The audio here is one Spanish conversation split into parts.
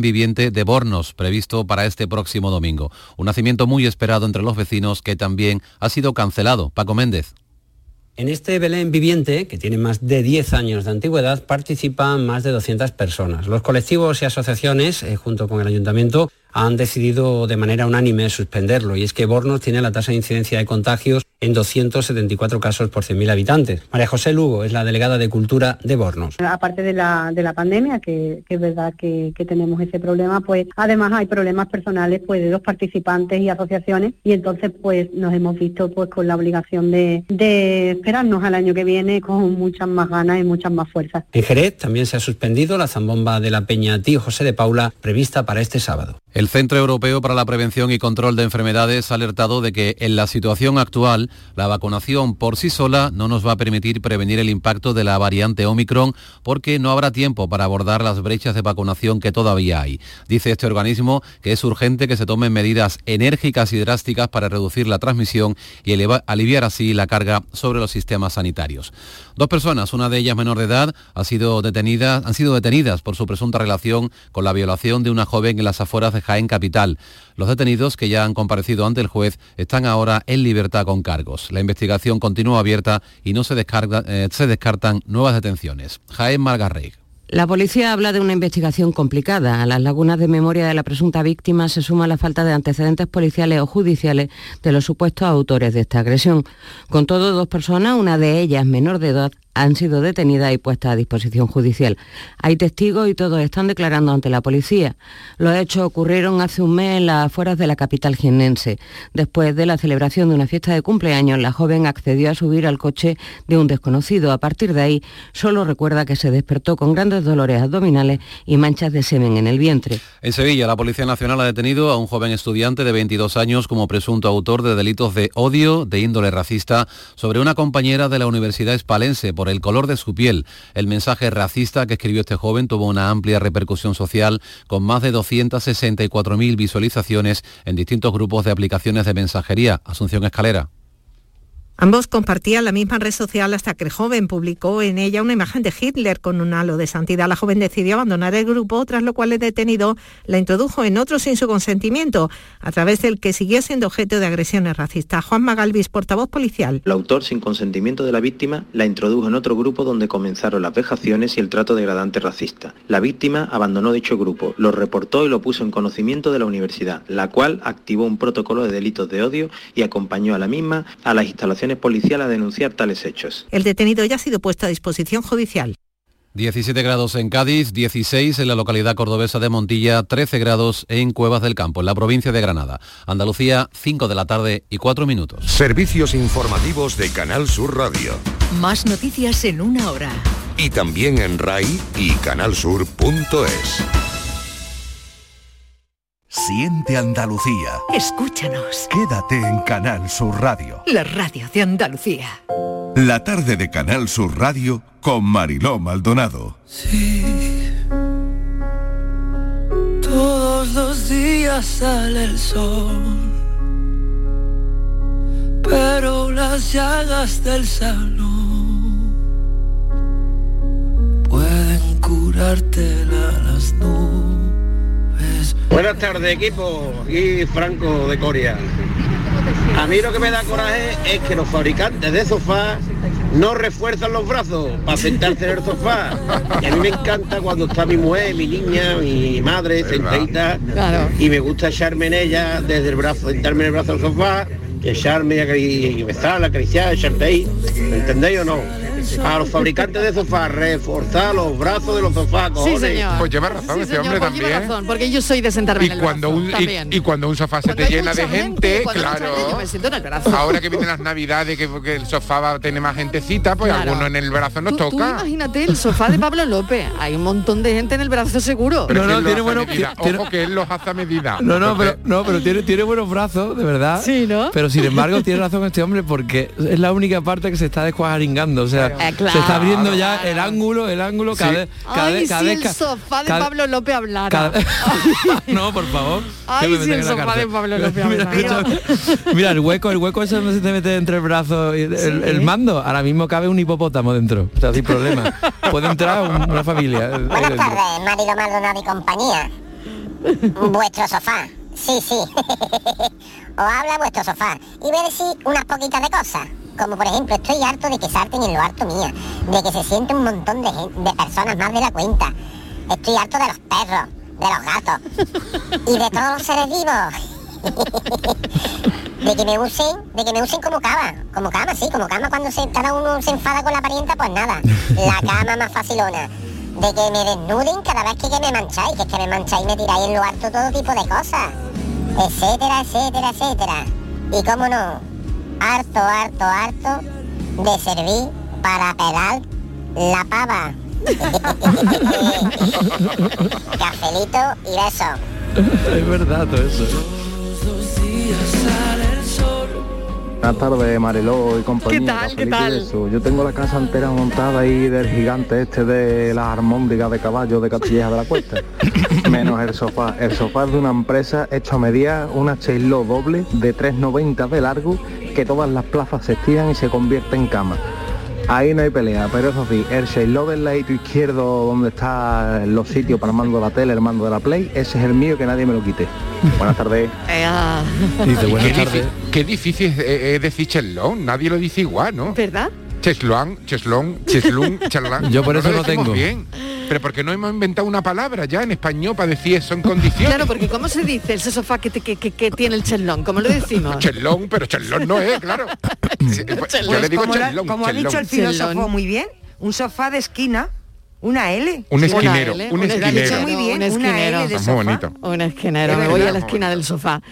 viviente de Bornos, previsto para este próximo domingo. Un nacimiento muy esperado entre los vecinos que también ha sido cancelado. Paco Méndez. En este Belén viviente, que tiene más de 10 años de antigüedad, participan más de 200 personas. Los colectivos y asociaciones, eh, junto con el ayuntamiento, han decidido de manera unánime suspenderlo y es que Bornos tiene la tasa de incidencia de contagios en 274 casos por 100.000 habitantes. María José Lugo es la delegada de Cultura de Bornos. Aparte de la, de la pandemia, que, es verdad que, tenemos ese problema, pues además hay problemas personales pues de dos participantes y asociaciones y entonces pues nos hemos visto pues con la obligación de, de esperarnos al año que viene con muchas más ganas y muchas más fuerzas. En Jerez también se ha suspendido la zambomba de la Peña Tío José de Paula prevista para este sábado. El Centro Europeo para la Prevención y Control de Enfermedades ha alertado de que en la situación actual la vacunación por sí sola no nos va a permitir prevenir el impacto de la variante Omicron porque no habrá tiempo para abordar las brechas de vacunación que todavía hay. Dice este organismo que es urgente que se tomen medidas enérgicas y drásticas para reducir la transmisión y aliviar así la carga sobre los sistemas sanitarios. Dos personas, una de ellas menor de edad, ha sido detenida, han sido detenidas por su presunta relación con la violación de una joven en las afueras de Jaén Capital. Los detenidos, que ya han comparecido ante el juez, están ahora en libertad con cargos. La investigación continúa abierta y no se, eh, descartan nuevas detenciones. Jaén Margarrey. La policía habla de una investigación complicada. A las lagunas de memoria de la presunta víctima se suma la falta de antecedentes policiales o judiciales de los supuestos autores de esta agresión. Con todo, dos personas, una de ellas menor de edad, han sido detenidas y puestas a disposición judicial. Hay testigos y todos están declarando ante la policía. Los hechos ocurrieron hace un mes en las afueras de la capital jiennense. Después de la celebración de una fiesta de cumpleaños, la joven accedió a subir al coche de un desconocido. A partir de ahí, solo recuerda que se despertó con grandes dolores abdominales y manchas de semen en el vientre. En Sevilla, la Policía Nacional ha detenido a un joven estudiante de 22 años como presunto autor de delitos de odio de índole racista sobre una compañera de la Universidad Espalense el color de su piel. El mensaje racista que escribió este joven tuvo una amplia repercusión social con más de 264.000 visualizaciones en distintos grupos de aplicaciones de mensajería. Asunción Escalera. Ambos compartían la misma red social hasta que el joven publicó en ella una imagen de Hitler con un halo de santidad. La joven decidió abandonar el grupo, tras lo cual el detenido la introdujo en otro sin su consentimiento, a través del que siguió siendo objeto de agresiones racistas. Juan Magalvis, portavoz policial. El autor, sin consentimiento de la víctima, la introdujo en otro grupo donde comenzaron las vejaciones y el trato degradante racista. La víctima abandonó dicho grupo, lo reportó y lo puso en conocimiento de la universidad, la cual activó un protocolo de delitos de odio y acompañó a la misma a las instalaciones policial a denunciar tales hechos. El detenido ya ha sido puesto a disposición judicial. 17 grados en Cádiz, 16 en la localidad cordobesa de Montilla, 13 grados en Cuevas del Campo, en la provincia de Granada. Andalucía, 5 de la tarde y 4 minutos. Servicios informativos de Canal Sur Radio. Más noticias en una hora. Y también en RAI y canalsur.es. Siente Andalucía. Escúchanos. Quédate en Canal Sur Radio. La radio de Andalucía. La tarde de Canal Sur Radio con Mariló Maldonado. Sí. Todos los días sale el sol. Pero las llagas del salón pueden curarte las nubes Buenas tardes equipo, y Franco de Coria. A mí lo que me da coraje es que los fabricantes de sofás no refuerzan los brazos para sentarse en el sofá. Y a mí me encanta cuando está mi mujer, mi niña, mi madre sentadita y me gusta echarme en ella desde el brazo, sentarme en el brazo del sofá, echarme y besarla, acariciar, echarte ahí. ¿Me entendéis o no? A los fabricantes de sofás, reforzar los brazos de los sofás. Sí, señor. Pues lleva razón ese hombre pues también. Razón, porque yo soy de sentarme y en el cuando brazo, un, y, cuando un sofá se te llena de gente, claro. yo me siento en el brazo. Ahora que vienen las navidades, que, que, el sofá va a tener más gentecita, pues Claro. alguno en el brazo nos Tú, tú toca. imagínate el sofá de Pablo López. Hay un montón de gente en el brazo seguro. Pero No, no, ¿quién lo tiene hace a bueno- medida? tiene- Ojo que él los hace a medida. No, no, pero, no, pero tiene, tiene buenos brazos, de verdad. Sí, ¿no? Pero sin embargo tiene razón este hombre porque es la única parte que se está descuajaringando. O sea, Eh, claro. se está abriendo ya el ángulo, el ángulo cada Sí. vez, cada Ay, vez, cada si vez el sofá de cada- Pablo López hablara. cada- no, por favor. Ay, si el sofá de Pablo López mira, hablara. mira, el hueco, el hueco ese donde se te mete entre el brazo y el, el- el mando. Ahora mismo cabe un hipopótamo dentro. O sea, sin problema. Puede entrar un- una familia. ahí Buenas tardes, Marido Maldonado y compañía. vuestro sofá. Sí, sí. Os habla vuestro sofá. Y voy a decir unas poquitas de cosas. Como por ejemplo, estoy harto de que salten en lo harto mía. De que se siente un montón de, de personas más de la cuenta. Estoy harto de los perros, de los gatos. Y de todos los seres vivos. de que me usen, de que me usen como cama, como cama, sí, como cama cuando se, cada uno se enfada con la parienta, pues nada, la cama más facilona. De que me desnuden cada vez que, que me mancháis, que es que me mancháis y me tiráis en lo harto todo tipo de cosas, etcétera, etcétera, etcétera. Y cómo no, harto, harto, harto de servir para pelar la pava. Cafelito y beso. es verdad todo eso. Buenas tardes, Mariló y compañía. ¿Qué tal? Cafelito ¿Qué y tal? Yo tengo la casa entera montada ahí del gigante este de las armóndigas de caballo de Castilleja de la Cuesta. Menos el sofá. El sofá es de una empresa hecho a medida, una Chelo doble de 3,90 de largo, que todas las plazas se estiran y se convierte en cama. Ahí no hay pelea, pero eso sí, el Shaylo del ladito izquierdo donde está los sitios para el mando de la tele, el mando de la Play, ese es el mío que nadie me lo quite. Buenas tardes. Dice, buenas qué, tardes. difí- qué difícil es, es decir cheslón, nadie lo dice igual, ¿no? ¿Verdad? Cheslón, cheslón, cheslún, charlán. Yo por eso lo no decimos tengo. bien. Pero porque no hemos inventado una palabra ya en español para decir eso en condiciones. Claro, porque ¿cómo se dice ese sofá que, te- que, que- que tiene el chelón? ¿Cómo lo decimos? Chelón, pero chelón no es, claro. Pues, Yo le digo como, lo- chelón, ha dicho el filósofo muy bien, un sofá de esquina, una L. Un Una esquinero, L, un esquinero. Lo ha dicho muy bien, Un una esquinero. L de Muy bonito. Un esquinero, Es me voy a la esquina del sofá.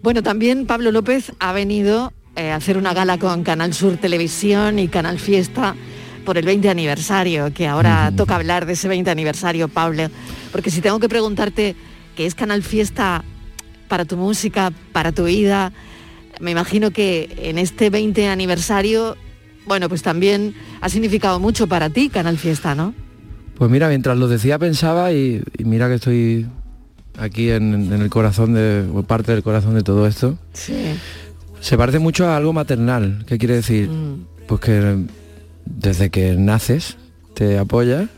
Bueno, también Pablo López ha venido eh, hacer una gala con Canal Sur Televisión y Canal Fiesta por el 20 aniversario, que ahora toca hablar de ese 20 aniversario, Pablo. Porque si tengo que preguntarte qué es Canal Fiesta para tu música, para tu vida, me imagino que en este 20 aniversario, bueno, pues también ha significado mucho para ti Canal Fiesta, ¿no? Pues mira, mientras lo decía pensaba y, y mira que estoy aquí en, en el corazón de, o parte del corazón de todo esto. Sí. Se parece mucho a algo maternal. ¿Qué quiere decir? Pues que desde que naces te apoya,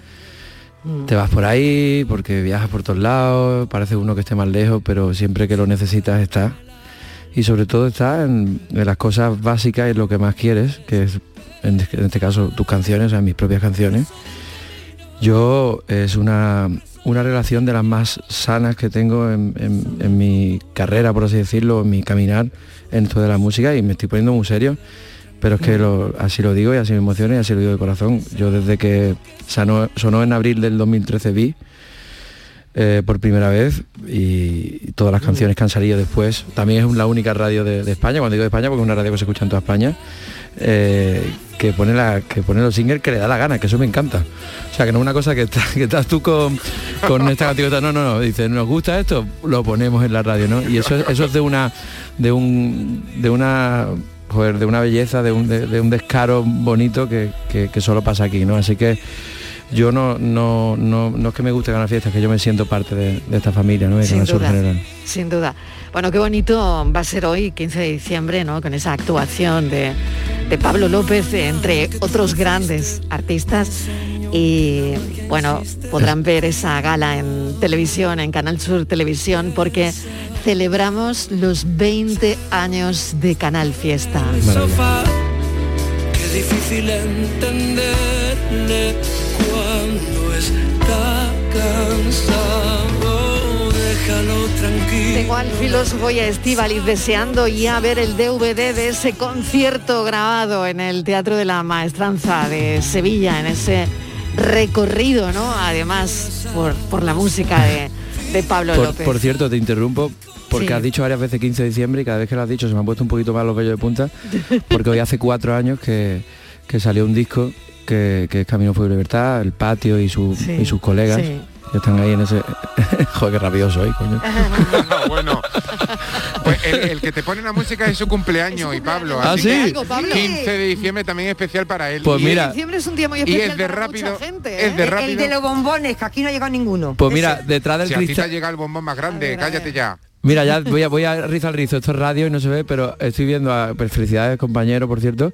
te vas por ahí porque viajas por todos lados, parece uno que esté más lejos, pero siempre que lo necesitas está. Y sobre todo está en, en las cosas básicas y lo que más quieres, que es en, en este caso tus canciones, o sea, mis propias canciones. Yo es una, una relación de las más sanas que tengo en, en- en mi carrera, por así decirlo, en mi caminar en esto de la música y me estoy poniendo muy serio, pero es que lo- así lo digo y así me emociona y así lo digo de corazón. Yo desde que sonó, sonó en abril del 2013 vi eh, por primera vez y todas las canciones que han salido después. También es la única radio de, de España, cuando digo de España porque es una radio que se escucha en toda España, eh, que pone la que pone los singles que le da la gana, que eso me encanta. O sea, que no es una cosa que, está- que estás tú con, con esta canción, no, no, no, dice, nos gusta esto, lo ponemos en la radio, ¿no? Y eso, es- eso es de una, de un, de una joder, de una belleza, de un, de, de un descaro bonito que, que- que solo pasa aquí, ¿no? Así que yo no, no, no, no es que me guste ganar fiestas, que yo me siento parte de, de esta familia, ¿no? Y de Sin duda, General. sin duda. Bueno, qué bonito va a ser hoy, 15 de diciembre, ¿no? Con esa actuación de, Pablo López, entre otros grandes artistas. Y bueno, podrán ver esa gala en televisión, en Canal Sur Televisión, porque celebramos los 20 años de Canal Fiesta. Tengo al filósofo y a Estíbaliz deseando ya ver el DVD de ese concierto grabado en el Teatro de la Maestranza de Sevilla, en ese recorrido, ¿no? Además, por, por la música de, de Pablo Por, López. por cierto, te interrumpo porque Sí. has dicho varias veces 15 de diciembre y cada vez que lo has dicho se me han puesto un poquito más los vellos de punta porque hoy hace cuatro años que, que salió un disco que, que es Camino y Libertad, el patio y, su- Sí, y sus colegas sí. Están ahí en ese... Joder, qué rápido soy, coño. No, bueno. Pues el, el que te pone la música es su cumpleaños y Pablo. ¿Ah, así sí? que Algo, Pablo. 15 de diciembre también es especial para él. Pues Y mira, Diciembre es un día muy y especial es de para rápido, mucha gente, es de ¿eh? rápido. El de los bombones, que aquí no ha llegado ninguno. Pues mira, detrás del Si a ti te ha cristal... llegado el bombón más grande, cállate ya. Mira, ya voy a, voy a rizar el rizo, esto es radio y no se ve, pero estoy viendo a pues, felicidades compañero, por cierto,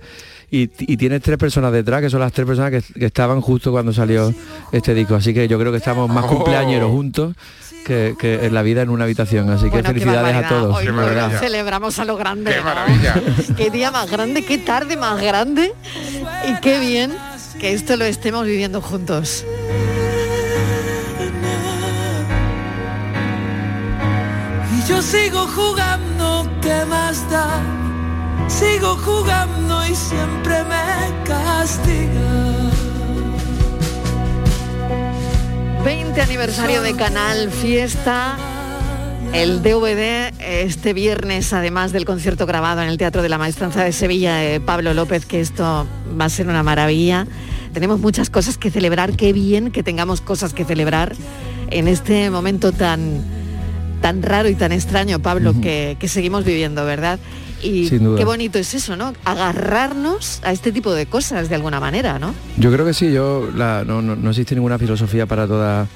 y, y tienes tres personas detrás, que son las tres personas que, que estaban justo cuando salió este disco, así que yo creo que estamos más Oh. cumpleañeros juntos que, que en la vida en una habitación. Así que Bueno, felicidades a todos. Hoy celebramos a lo grande. Qué ¿no? maravilla. qué día más grande, qué tarde más grande y qué bien que esto lo estemos viviendo juntos. Y yo sigo jugando, ¿qué más da? Sigo jugando y siempre me castiga. 20 aniversario de Canal Fiesta. El DVD este viernes, además del concierto grabado en el Teatro de la Maestranza de Sevilla de Pablo López, que esto va a ser una maravilla. Tenemos muchas cosas que celebrar, qué bien que tengamos cosas que celebrar en este momento tan, tan raro y tan extraño, Pablo, que, que seguimos viviendo, ¿verdad? Y Sin duda. qué bonito es eso, ¿no? Agarrarnos a este tipo de cosas de alguna manera, ¿no? Yo creo que sí, yo la- no, no- no existe ninguna filosofía para toda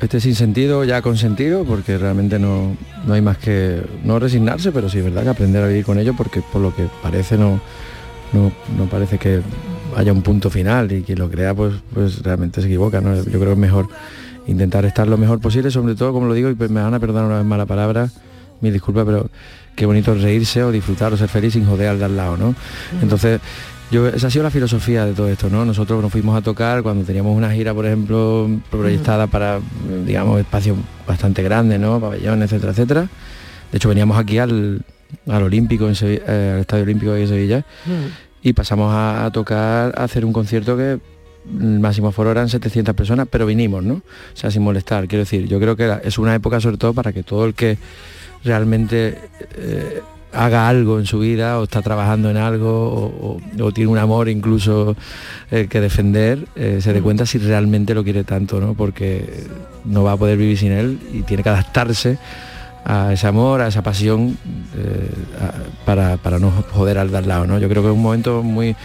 este sinsentido ya consentido, porque realmente no, no hay más que no resignarse, pero sí es verdad que aprender a vivir con ello, porque por lo que parece no, no, no parece que haya un punto final y quien lo crea pues, pues realmente se equivoca. ¿no? Yo creo que es mejor intentar estar lo mejor posible, sobre todo, como lo digo, y pues me van a perdonar una vez más la palabra, mil disculpas, pero qué bonito reírse o disfrutar o ser feliz sin joder al de al lado, ¿no? Entonces, yo, esa ha sido la filosofía de todo esto, ¿no? Nosotros nos fuimos a tocar cuando teníamos una gira, por ejemplo, proyectada para, digamos, espacios bastante grandes, ¿no? Pabellones, etcétera, etcétera. De hecho, veníamos aquí al, al Olímpico, en Sevi- eh, al Estadio Olímpico de Sevilla, y pasamos a, a tocar, a hacer un concierto que el máximo foro eran 700 personas, pero vinimos, ¿no? O sea, sin molestar. Quiero decir, yo creo que es una época sobre todo para que todo el que realmente eh, haga algo en su vida o está trabajando en algo o, o- o tiene un amor incluso eh, que defender, eh, se dé cuenta si realmente lo quiere tanto, ¿no? Porque no va a poder vivir sin él y tiene que adaptarse a ese amor, a esa pasión eh, a- para, para no joder al de al lado, ¿no? Yo creo que es un momento muy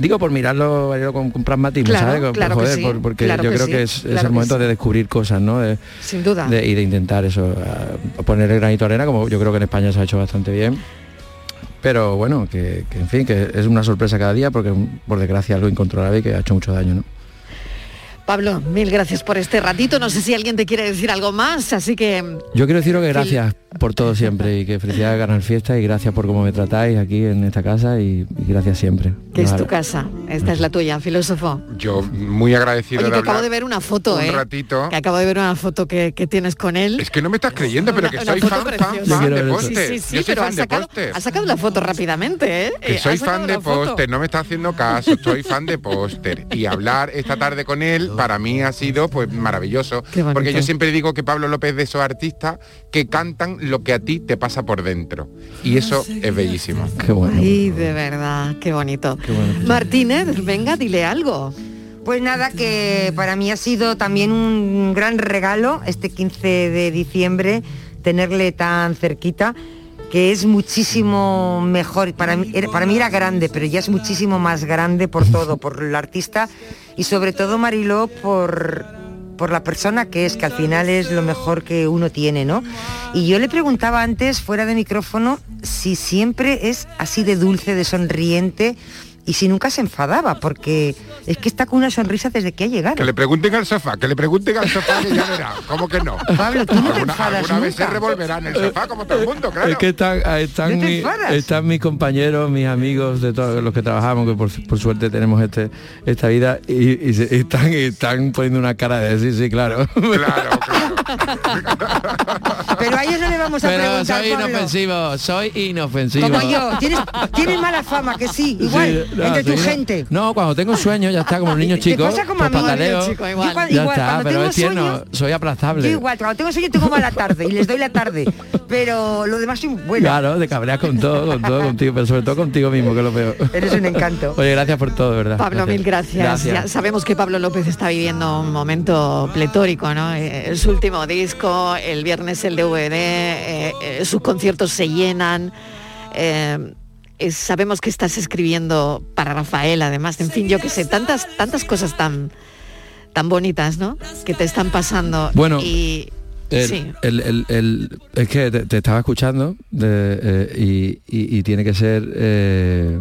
Digo por mirarlo con, con pragmatismo, Claro, ¿sabes? Con- claro que joder, sí, por- porque claro yo que creo sí, que es, es claro el momento sí. de descubrir cosas, ¿no? De- Sin duda. de- y de intentar eso, a- a poner el granito de arena, como yo creo que en España se ha hecho bastante bien. Pero bueno, que, que, en fin, que es una sorpresa cada día porque por desgracia algo incontrolable y que ha hecho mucho daño, ¿no? Pablo, mil gracias por este ratito. No sé si alguien te quiere decir algo más, así que Yo quiero deciros que gracias por todo siempre y que felicidades a Canal Fiesta y gracias por cómo me tratáis aquí en esta casa y, y gracias siempre. que es tu casa. Esta es la tuya, filósofo. Yo muy agradecido Oye, de que acabo hablar de ver una foto, un ¿eh? ratito. Que acabo de ver una foto que, que tienes con él. Es que no me estás creyendo, pero que Una- soy una fan, fan, de póster. Sí, sí, sí, Yo soy pero fan has de sacado, póster. has sacado la foto rápidamente, ¿eh? Que Eh, soy fan de póster, no me está haciendo caso, soy fan de póster. Y hablar esta tarde con él para mí ha sido pues maravilloso. Porque yo siempre digo que Pablo López es de esos artistas que cantan lo que a ti te pasa por dentro. Y eso es bellísimo. Qué bueno. Ay, de verdad, qué bonito. Martínez, venga, dile algo. Pues nada, que para mí ha sido también un gran regalo este 15 de diciembre tenerle tan cerquita que es muchísimo mejor, para mí, era- para mí era grande, pero ya es muchísimo más grande por todo, por el artista y sobre todo Mariló por, por la persona que es, que al final es lo mejor que uno tiene, ¿no? Y yo le preguntaba antes, fuera de micrófono, si siempre es así de dulce, de sonriente y si nunca se enfadaba, porque es que está con una sonrisa desde que ha llegado. Que le pregunten al sofá, que le pregunten al sofá que ya verá. ¿Cómo que no? Pablo, tú no te Alguna, enfadas vez se nunca. revolverá en el sofá como todo el mundo, claro. Es que están, ah, están, ¿No mi- están mis compañeros, mis amigos, de todos los que trabajamos, que por, por suerte tenemos este, esta vida, y, y se- están, están poniendo una cara de sí, sí, claro. Claro, claro. Pero a ellos no le vamos a Pero preguntar, soy Pablo. inofensivo, soy inofensivo. Como yo, tienes, tienes mala fama, que sí, igual, Sí, entre tu gente. No, cuando tengo sueño ya está como un niño Te chico. pasa como pues a mí, pataleo, niño chico, igual. Yo cua- ya igual, está, cuando pero tengo es tierno, sueño, soy aplastable. Yo igual, cuando tengo sueño tengo mala tarde y les doy la tarde, pero lo demás soy buena. Claro, te cabreas con todo, con todo contigo, pero sobre todo contigo mismo, que es lo peor. Eres un encanto. Oye, gracias por todo, verdad. Pablo, mil gracias. Ya sabemos que Pablo López está viviendo un momento pletórico, ¿no? Eh, su último disco, el viernes el DVD, eh, eh, sus conciertos se llenan. eh, eh, sabemos que estás escribiendo para Rafael, además, en fin, yo qué sé, tantas, tantas cosas tan, tan bonitas, ¿no? Que te están pasando. Bueno, y El- sí. el- es que te, te estaba escuchando de, eh, y, y- y tiene que ser eh,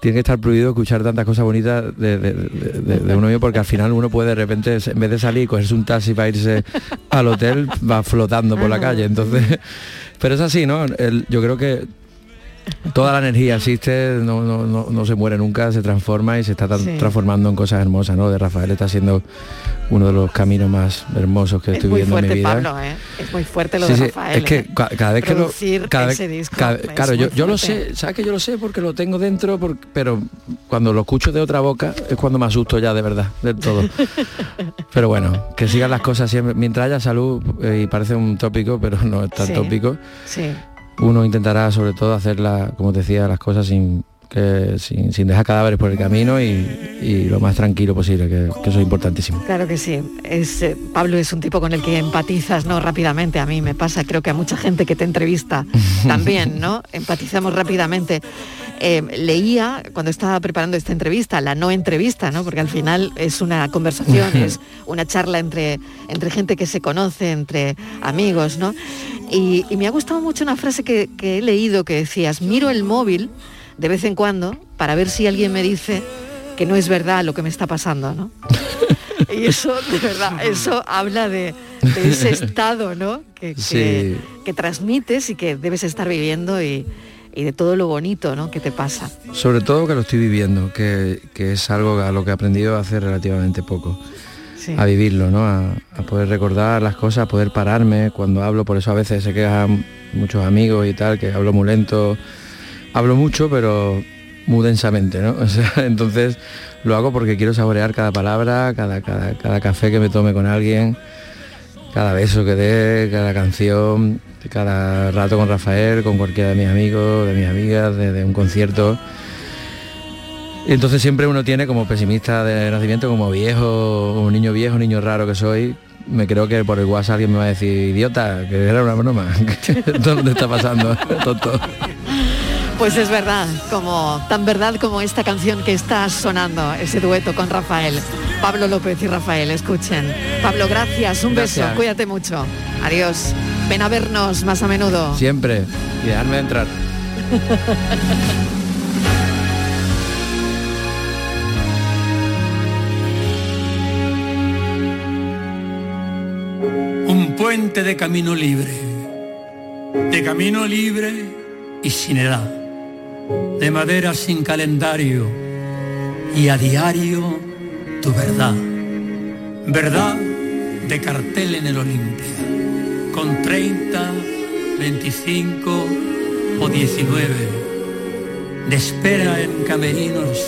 tiene que estar prohibido escuchar tantas cosas bonitas de, de- de- de uno mismo porque al final uno puede de repente, en vez de salir y cogerse un taxi para irse al hotel, va flotando por la calle. Entonces, pero es así, ¿no? Yo creo que toda la energía existe, no, no, no, no se muere nunca, se transforma y se está Sí. transformando en cosas hermosas, ¿no? De Rafael está siendo uno de los caminos más hermosos que Es estoy muy viendo en mi vida. Pablo, ¿eh? Es muy fuerte lo Sí, de sí, Rafael. es que ¿eh? ca- cada vez que lo cada vez- disco cada- claro yo, yo lo sé sabes que yo lo sé porque lo tengo dentro por- pero cuando lo escucho de otra boca es cuando me asusto ya de verdad del todo pero bueno que sigan las cosas siempre mientras haya salud eh, y parece un tópico pero no es tan tópico Sí. Uno intentará sobre todo hacer la- como decía las cosas sin que sin, sin dejar cadáveres por el camino y, y lo más tranquilo posible que, que eso es importantísimo Claro que sí. Es, eh, Pablo es un tipo con el que empatizas no rápidamente. A mí me pasa, creo que a mucha gente que te entrevista también, ¿no? Empatizamos rápidamente. Eh, leía cuando estaba preparando esta entrevista, la no entrevista, ¿no? Porque al final es una conversación, es una charla entre, entre gente que se conoce, entre amigos, ¿no? Y, y me ha gustado mucho una frase que, que he leído que decías, miro el móvil de vez en cuando para ver si alguien me dice que no es verdad lo que me está pasando, ¿no? Y eso, de verdad, eso habla de, de ese estado, ¿no? Que, que- Sí. que transmites y que debes estar viviendo y, y de todo lo bonito, ¿no? Que te pasa. Sobre todo que lo estoy viviendo, que, que es algo a lo que he aprendido hace relativamente poco. Sí. A vivirlo, ¿no? A, a poder recordar las cosas, a poder pararme cuando hablo, por eso a veces se quejan muchos amigos y tal, que hablo muy lento. Hablo mucho, pero muy densamente, ¿no? O sea, entonces lo hago porque quiero saborear cada palabra, cada, cada, cada café que me tome con alguien, cada beso que dé, cada canción, cada rato con Rafael, con cualquiera de mis amigos, de mis amigas, de, un concierto. Y entonces siempre uno tiene como pesimista de nacimiento, como viejo, como niño viejo, niño raro que soy. Me creo que por el WhatsApp alguien me va a decir, idiota, que era una broma. ¿Dónde está pasando? Tonto. Pues es verdad, como tan verdad como esta canción que está sonando, ese dueto con Rafael. Pablo López y Rafael, escuchen. Pablo, gracias, un beso, cuídate mucho. Adiós. Ven a vernos más a menudo. Siempre. Y dejarme entrar. Un puente de camino libre, de camino libre y sin edad, de madera sin calendario y a diario tu verdad. Verdad de cartel en el Olimpia, con 30, 25 o 19, de espera en camerinos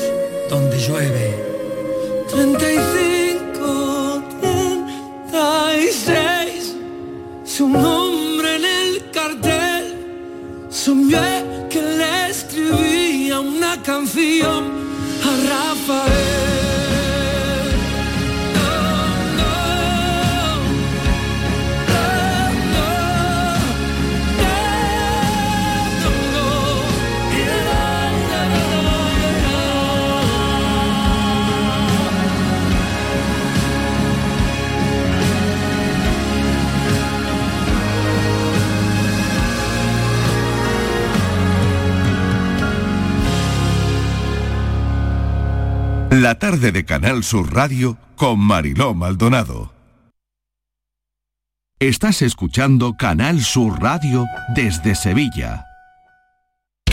donde llueve. 35, 36, su nombre en el cartel, escribía una canción a Rafael. La tarde de Canal Sur Radio con Mariló Maldonado. Estás escuchando Canal Sur Radio desde Sevilla.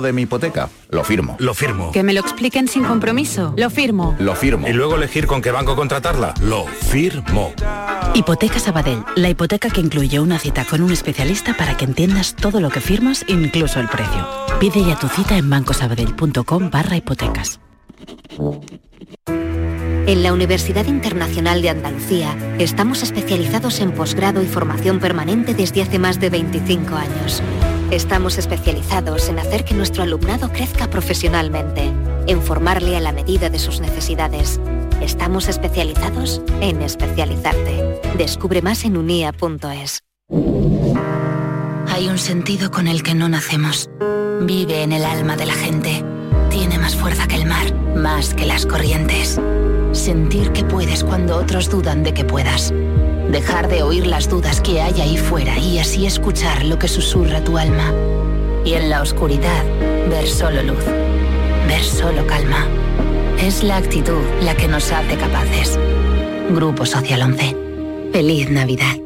De mi hipoteca? Lo firmo. Lo firmo. Que me lo expliquen sin compromiso. Lo firmo. Lo firmo. Y luego elegir con qué banco contratarla. Lo firmo. Hipoteca Sabadell, la hipoteca que incluye una cita con un especialista para que entiendas todo lo que firmas, incluso el precio. Pide ya tu cita en bancosabadell.com barra hipotecas. En la Universidad Internacional de Andalucía estamos especializados en posgrado y formación permanente desde hace más de 25 años. Estamos especializados en hacer que nuestro alumnado crezca profesionalmente, en formarle a la medida de sus necesidades. Estamos especializados en especializarte. Descubre más en unia.es. Hay un sentido con el que no nacemos. Vive en el alma de la gente. Tiene más fuerza que el mar, más que las corrientes. Sentir que puedes cuando otros dudan de que puedas. Dejar de oír las dudas que hay ahí fuera y así escuchar lo que susurra tu alma. Y en la oscuridad, ver solo luz. Ver solo calma. Es la actitud la que nos hace capaces. Grupo Social 11. Feliz Navidad.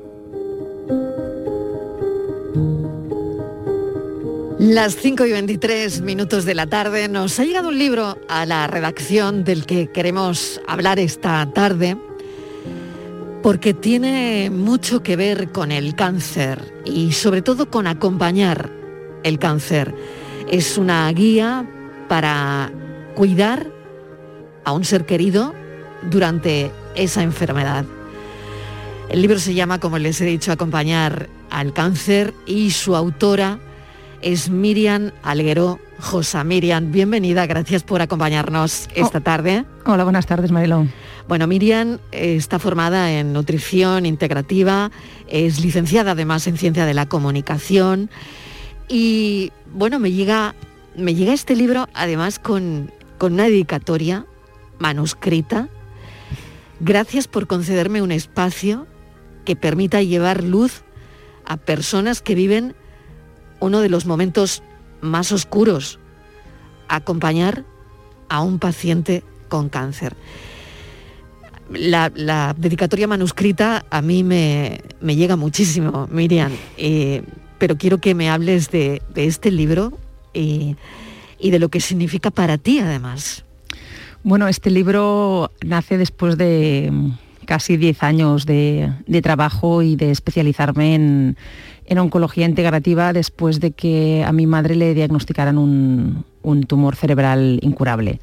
Las 5 y 23 minutos de la tarde nos ha llegado un libro a la redacción del que queremos hablar esta tarde porque tiene mucho que ver con el cáncer y sobre todo con acompañar el cáncer. Es una guía para cuidar a un ser querido durante esa enfermedad. El libro se llama, como les he dicho, Acompañar al cáncer y su autora es Miriam Alguero Josa. Miriam, bienvenida, gracias por acompañarnos esta tarde. Hola, buenas tardes, Marilón. Bueno, Miriam eh, está formada en nutrición integrativa, es licenciada además en ciencia de la comunicación y bueno, me llega, me llega este libro además con, con una dedicatoria manuscrita. Gracias por concederme un espacio que permita llevar luz a personas que viven uno de los momentos más oscuros, acompañar a un paciente con cáncer. La, dedicatoria manuscrita a mí me, me llega muchísimo, Miriam, pero quiero que me hables de, este libro y, de lo que significa para ti además. Bueno, este libro nace después de mm, casi 10 años de trabajo y de especializarme en, en oncología integrativa después de que a mi madre le diagnosticaran un, un tumor cerebral incurable.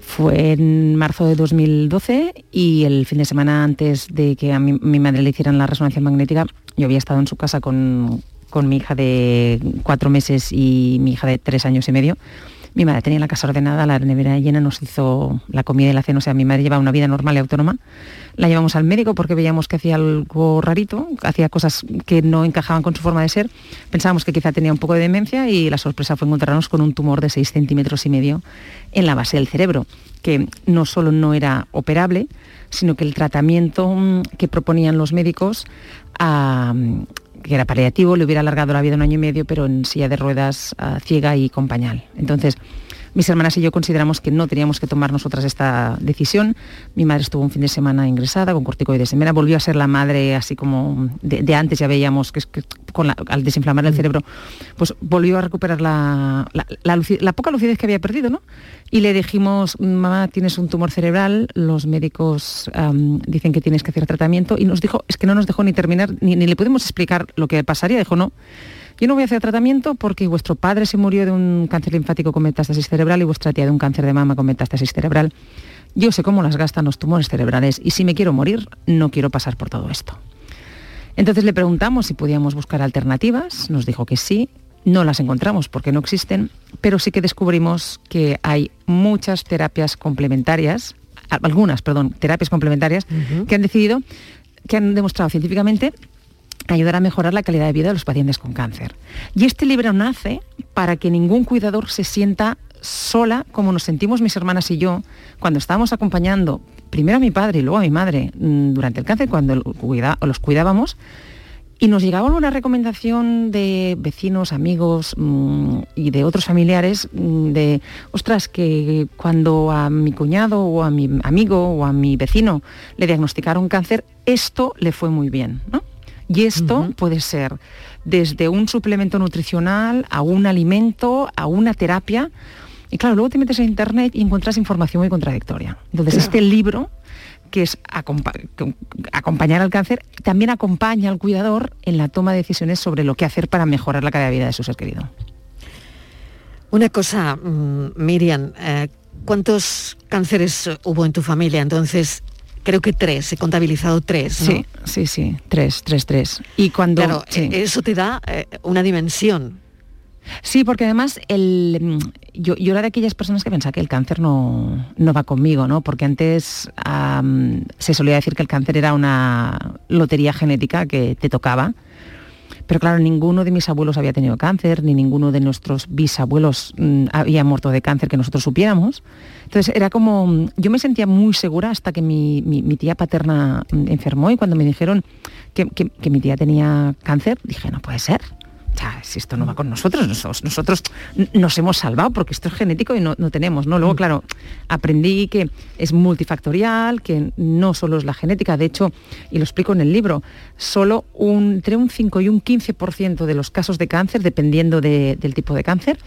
Fue en marzo de 2012 y el fin de semana antes de que a mi, madre le hicieran la resonancia magnética, yo había estado en su casa con, con mi hija de cuatro meses y mi hija de tres años y medio. Mi madre tenía la casa ordenada, la nevera llena, nos hizo la comida y la cena, o sea, mi madre llevaba una vida normal y autónoma. La llevamos al médico porque veíamos que hacía algo rarito, hacía cosas que no encajaban con su forma de ser. Pensábamos que quizá tenía un poco de demencia y la sorpresa fue encontrarnos con un tumor de 6 centímetros y medio en la base del cerebro, que no solo no era operable, sino que el tratamiento mm, que proponían los médicos ah, que era paliativo, le hubiera alargado la vida un año y medio, pero en silla de ruedas uh, ciega y con pañal. Entonces, mis hermanas y yo consideramos que no teníamos que tomar nosotras esta decisión. Mi madre estuvo un fin de semana ingresada con corticoides en volvió a ser la madre así como de, de antes, ya veíamos que, que con la, al desinflamar el cerebro, pues volvió a recuperar la, la, la, la poca lucidez que había perdido, ¿no? y le dijimos, mamá, tienes un tumor cerebral, los médicos um, dicen que tienes que hacer tratamiento, y nos dijo, es que no nos dejó ni terminar, ni, ni le pudimos explicar lo que pasaría, dijo, no, yo no voy a hacer tratamiento porque vuestro padre se murió de un cáncer linfático con metástasis cerebral y vuestra tía de un cáncer de mama con metástasis cerebral. Yo sé cómo las gastan los tumores cerebrales y si me quiero morir, no quiero pasar por todo esto. Entonces le preguntamos si podíamos buscar alternativas, nos dijo que sí, no las encontramos porque no existen, pero sí que descubrimos que hay muchas terapias complementarias, algunas, perdón, terapias complementarias que han decidido, que han demostrado científicamente ayudar a mejorar la calidad de vida de los pacientes con cáncer. Y este libro nace para que ningún cuidador se sienta sola como nos sentimos mis hermanas y yo cuando estábamos acompañando primero a mi padre y luego a mi madre mm, durante el cáncer, cuando los cuidábamos, y nos llegaba una recomendación de vecinos, amigos mm, y de otros familiares mm, de, ostras, que cuando a mi cuñado o a mi amigo o a mi vecino le diagnosticaron cáncer, esto le fue muy bien. Y esto puede ser desde un suplemento nutricional a un alimento, a una terapia. Y claro, luego te metes en internet y encuentras información muy contradictoria. Entonces, este libro que es acompañar al cáncer, también acompaña al cuidador en la toma de decisiones sobre lo que hacer para mejorar la calidad de vida de su ser querido. Una cosa, mm, Miriam, eh, ¿cuántos cánceres hubo en tu familia? Entonces, creo que tres, he contabilizado tres. Sí, sí, sí, tres, tres, tres. Y cuando... Claro, eso te da eh, una dimensión Sí, porque además el, yo, era de aquellas personas que pensaba que el cáncer no, va conmigo, ¿no? Porque antes se solía decir que el cáncer era una lotería genética que te tocaba. Pero claro, ninguno de mis abuelos había tenido cáncer, ni ninguno de nuestros bisabuelos mm, había muerto de cáncer que nosotros supiéramos. Entonces era como, yo me sentía muy segura hasta que mi, tía paterna mm, enfermó y cuando me dijeron que mi tía tenía cáncer, dije, no puede ser si esto no va con nosotros, nosotros, nos hemos salvado porque esto es genético y no, tenemos, ¿no? Luego, mm. claro, aprendí que es multifactorial, que no solo es la genética, de hecho, y lo explico en el libro, solo entre un 5 y un 15% de los casos de cáncer, dependiendo del tipo de cáncer,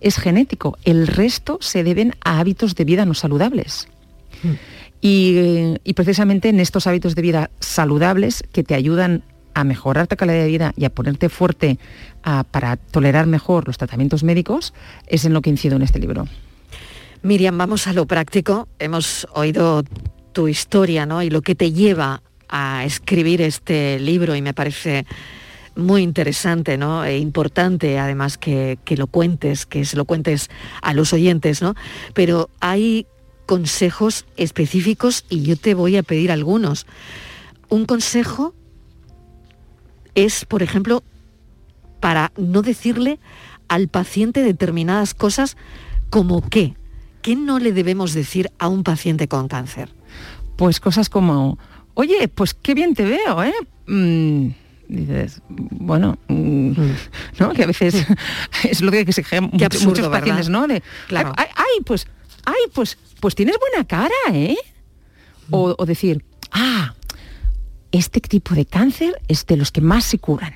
es genético. El resto se deben a hábitos de vida no saludables. Mm. Y, y, precisamente en estos hábitos de vida saludables que te ayudan a mejorar tu calidad de vida y a ponerte fuerte para tolerar mejor los tratamientos médicos, es en lo que incido en este libro. Miriam, vamos a lo práctico. Hemos oído tu historia ¿no? y lo que te lleva a escribir este libro y me parece muy interesante ¿no? e importante además que, que, lo cuentes, que se lo cuentes a los oyentes, ¿no? pero hay consejos específicos y yo te voy a pedir algunos. Un consejo es, por ejemplo, para no decirle al paciente determinadas cosas como qué. ¿Qué no le debemos decir a un paciente con cáncer? Pues cosas como, oye, pues qué bien te veo, ¿eh? Mm, dices, bueno, mm, mm. ¿no? Que a veces es lo que se muchos, muchos pacientes, ¿no? claro. Ay, pues, ay, pues, pues tienes buena cara, ¿eh? O, o decir, ah, este tipo de cáncer es de los que más se curan.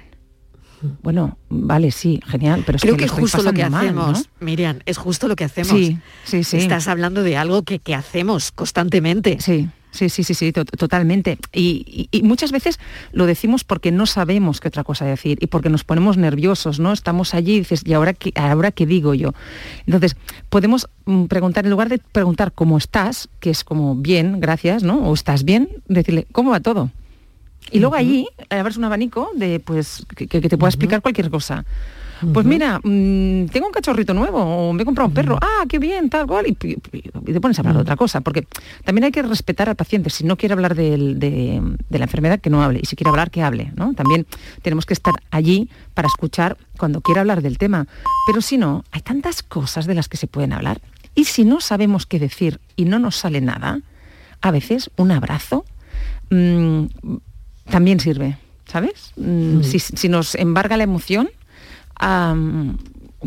Bueno, vale, sí, genial, pero creo es que, es justo lo que hacemos, Miriam, es justo lo que hacemos. Sí, sí, sí. Estás hablando de algo que, que hacemos constantemente. Sí. Sí, sí, sí, sí, totalmente. Y, muchas veces lo decimos porque no sabemos qué otra cosa decir y porque nos ponemos nerviosos, ¿no? Estamos allí y dices, ¿y ahora qué, ahora qué digo yo? Entonces, podemos mm, preguntar, en lugar de preguntar cómo estás, que es como bien, gracias, ¿no? O estás bien, decirle, ¿cómo va todo? Y luego allí eh, abres un abanico de pues que, te pueda explicar cualquier cosa. Pues mira, mm, tengo un cachorrito nuevo, o me he comprado un perro, ah, qué bien, tal cual, y, te pones a hablar de otra cosa, porque también hay que respetar al paciente, si no quiere hablar de, la enfermedad, que no hable, y si quiere hablar, que hable, ¿no? También tenemos que estar allí para escuchar cuando quiera hablar del tema, pero si no, hay tantas cosas de las que se pueden hablar, y si no sabemos qué decir y no nos sale nada, a veces un abrazo mm, también sirve, ¿sabes? Mm, si, nos embarga la emoción,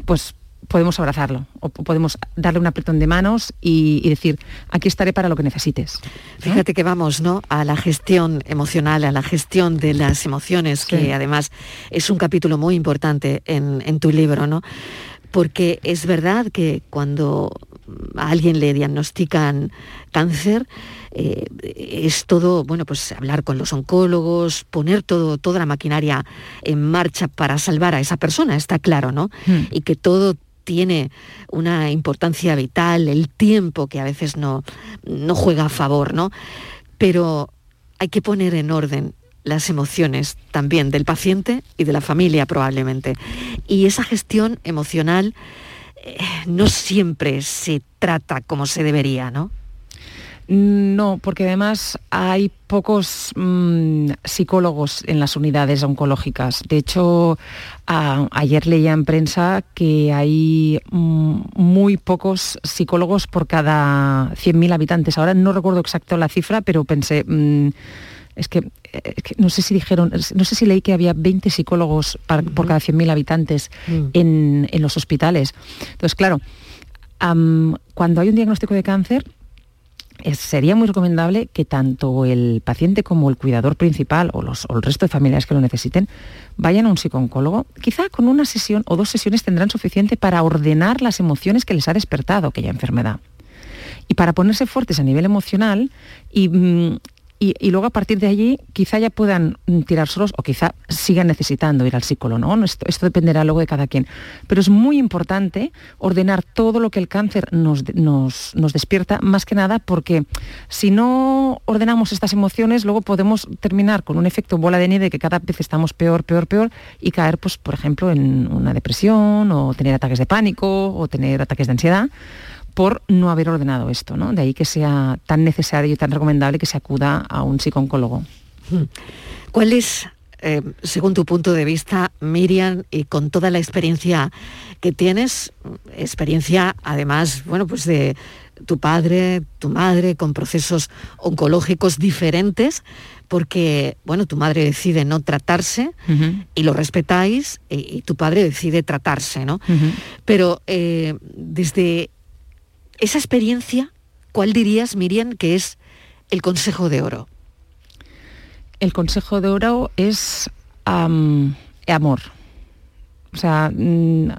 pues podemos abrazarlo o podemos darle un apretón de manos y, decir, aquí estaré para lo que necesites. Fíjate que vamos ¿no? a la gestión emocional, a la gestión de las emociones, que además es un capítulo muy importante en, en tu libro, ¿no? porque es verdad que cuando a alguien le diagnostican cáncer, eh, es todo, bueno, pues hablar con los oncólogos, poner todo, toda la maquinaria en marcha para salvar a esa persona, está claro, ¿no? Hmm. Y que todo tiene una importancia vital, el tiempo que a veces no, no juega a favor, ¿no? Pero hay que poner en orden las emociones también del paciente y de la familia probablemente. Y esa gestión emocional eh, no siempre se trata como se debería, ¿no? No, porque además hay pocos mm, psicólogos en las unidades oncológicas. De hecho, ayer leía en prensa que hay mm, muy pocos psicólogos por cada 100.000 habitantes. Ahora no recuerdo exacto la cifra, pero pensé... Mm, es que, no sé si dijeron, no sé si leí que había 20 psicólogos por cada 100.000 habitantes en, los hospitales. Entonces, claro, cuando hay un diagnóstico de cáncer, sería muy recomendable que tanto el paciente como el cuidador principal o, los, el resto de familiares que lo necesiten vayan a un psicooncólogo. Quizá con una sesión o dos sesiones tendrán suficiente para ordenar las emociones que les ha despertado aquella enfermedad y para ponerse fuertes a nivel emocional y, mm, y, luego a partir de allí quizá ya puedan tirar solos o quizá sigan necesitando ir al psicólogo, ¿no? Esto, esto, dependerá luego de cada quien. Pero es muy importante ordenar todo lo que el cáncer nos, nos, nos despierta, más que nada porque si no ordenamos estas emociones, luego podemos terminar con un efecto bola de nieve que cada vez estamos peor, peor, peor y caer, pues, por ejemplo, en una depresión o tener ataques de pánico o tener ataques de ansiedad por no haber ordenado esto, ¿no? De ahí que sea tan necesario y tan recomendable que se acuda a un psicólogo. Hmm. ¿Cuál es, eh, según tu punto de vista, Miriam, y con toda la experiencia que tienes, experiencia además, bueno, pues de tu padre, tu madre, con procesos oncológicos diferentes, porque, bueno, tu madre decide no tratarse y lo respetáis, y, tu padre decide tratarse, ¿no? Pero eh, desde esa experiencia, ¿cuál dirías, Miriam, que es el consejo de oro? El consejo de oro es amor. O sea, mm,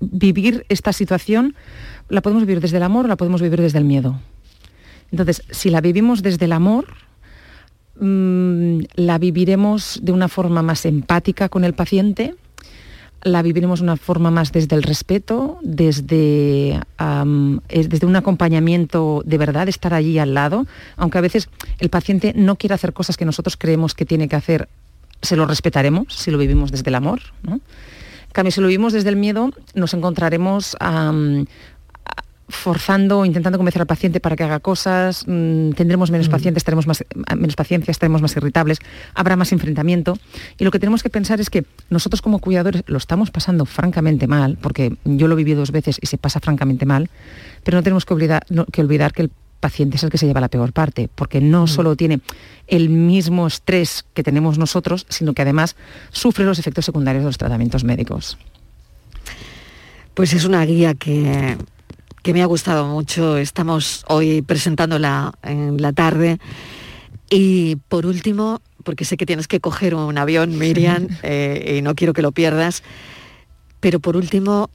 vivir esta situación la podemos vivir desde el amor o la podemos vivir desde el miedo. Entonces, si la vivimos desde el amor, mm, la viviremos de una forma más empática con el paciente, la viviremos de una forma más desde el respeto, desde, desde un acompañamiento de verdad, estar allí al lado, aunque a veces el paciente no quiere hacer cosas que nosotros creemos que tiene que hacer, se lo respetaremos si lo vivimos desde el amor. ¿no? En cambio, si lo vivimos desde el miedo, nos encontraremos forzando, intentando convencer al paciente para que haga cosas, mm, tendremos menos mm. pacientes, estaremos más, menos paciencia, estaremos más irritables, habrá más enfrentamiento. Y lo que tenemos que pensar es que nosotros como cuidadores lo estamos pasando francamente mal, porque yo lo viví dos veces y se pasa francamente mal, pero no tenemos que olvidar, que, olvidar que el paciente es el que se lleva la peor parte, porque no mm. solo tiene el mismo estrés que tenemos nosotros, sino que además sufre los efectos secundarios de los tratamientos médicos. Pues es una guía que que me ha gustado mucho. Estamos hoy presentándola en la tarde. Y por último, porque sé que tienes que coger un avión, Miriam, eh, y no quiero que lo pierdas, pero por último,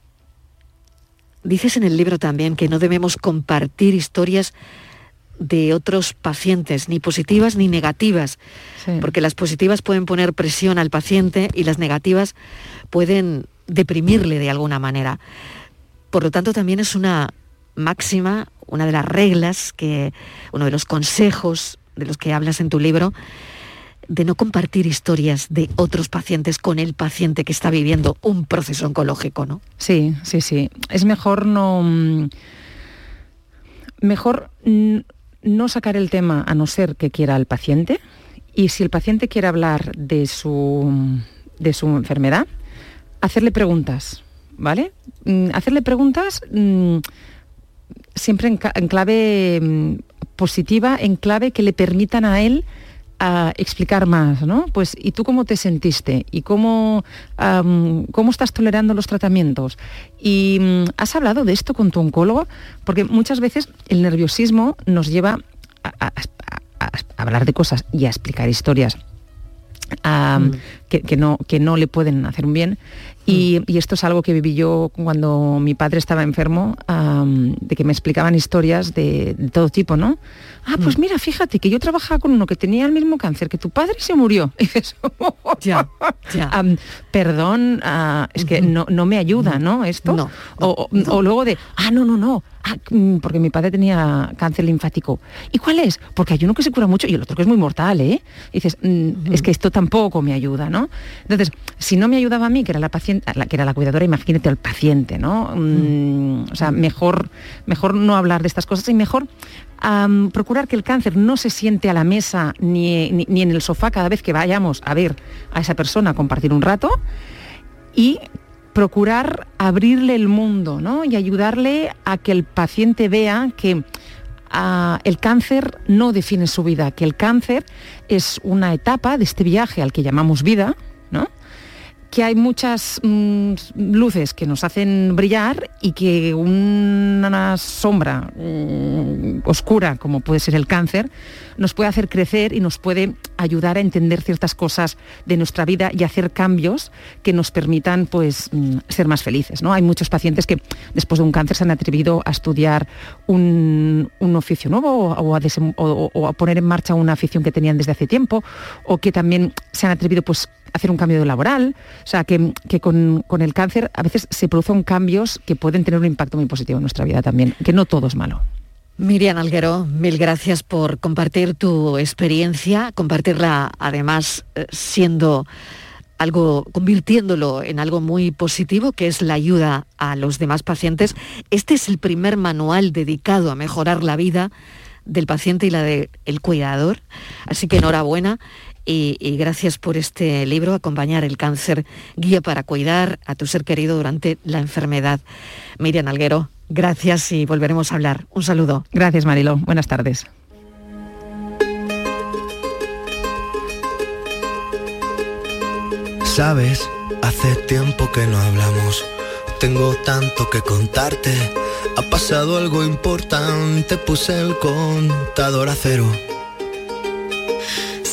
dices en el libro también que no debemos compartir historias de otros pacientes, ni positivas ni negativas, porque las positivas pueden poner presión al paciente y las negativas pueden deprimirle de alguna manera. Por lo tanto, también es una máxima, una de las reglas, que, uno de los consejos de los que hablas en tu libro, de no compartir historias de otros pacientes con el paciente que está viviendo un proceso oncológico, ¿no? Sí, sí, sí. Es mejor no. Mm, mejor no sacar el tema a no ser que quiera el paciente. Y si el paciente quiere hablar de su, de su enfermedad, hacerle preguntas, ¿vale? Mm, hacerle preguntas mm, siempre en, clave mm, positiva, en clave que le permitan a él a explicar más, ¿no? Pues, ¿y tú cómo te sentiste? ¿Y cómo, cómo estás tolerando los tratamientos? ¿Y has hablado de esto con tu oncólogo? Porque muchas veces el nerviosismo nos lleva a, hablar de cosas y a explicar historias mm. que, no, que no le pueden hacer un bien Y, esto es algo que viví yo cuando mi padre estaba enfermo, de que me explicaban historias de, todo tipo, ¿no? Ah, pues mira, fíjate que yo trabajaba con uno que tenía el mismo cáncer que tu padre se murió. Y dices, ya, ya. perdón, ah, es que no, no, me ayuda, ¿no? Esto. No, o, o, luego de, ah, no, no, no, Ah, mm, porque mi padre tenía cáncer linfático. ¿Y cuál es? Porque hay uno que se cura mucho y el otro que es muy mortal, ¿eh? dices, mm, es que esto tampoco me ayuda, ¿no? Entonces, si no me ayudaba a mí, que era la paciente, que era la cuidadora, imagínate al paciente, ¿no? Mm, o sea, mejor, mejor no hablar de estas cosas y mejor procurar que el cáncer no se siente a la mesa ni, ni en el sofá cada vez que vayamos a ver a esa persona, a compartir un rato y procurar abrirle el mundo ¿no? y ayudarle a que el paciente vea que ah, el cáncer no define su vida, que el cáncer es una etapa de este viaje al que llamamos vida, ¿no? Que hay muchas mm, luces que nos hacen brillar y que una sombra mm, oscura, como puede ser el cáncer, nos puede hacer crecer y nos puede ayudar a entender ciertas cosas de nuestra vida y hacer cambios que nos permitan pues, mm, ser más felices. ¿no? Hay muchos pacientes que después de un cáncer se han atrevido a estudiar un, oficio nuevo o a, poner en marcha una afición que tenían desde hace tiempo o que también se han atrevido pues, a hacer un cambio laboral. O sea, que, con, con el cáncer a veces se producen cambios que pueden tener un impacto muy positivo en nuestra vida también, que no todo es malo. Miriam Alguero, mil gracias por compartir tu experiencia, compartirla además eh, siendo algo, convirtiéndolo en algo muy positivo, que es la ayuda a los demás pacientes. Este es el primer manual dedicado a mejorar la vida del paciente y la del cuidador. Así que enhorabuena y, y, gracias por este libro, Acompañar el cáncer, guía para cuidar a tu ser querido durante la enfermedad. Miriam Alguero, Gracias y volveremos a hablar. Un saludo. Gracias, Marilo. Buenas tardes. Sabes, hace tiempo que no hablamos. Tengo tanto que contarte. Ha pasado algo importante, puse el contador a cero.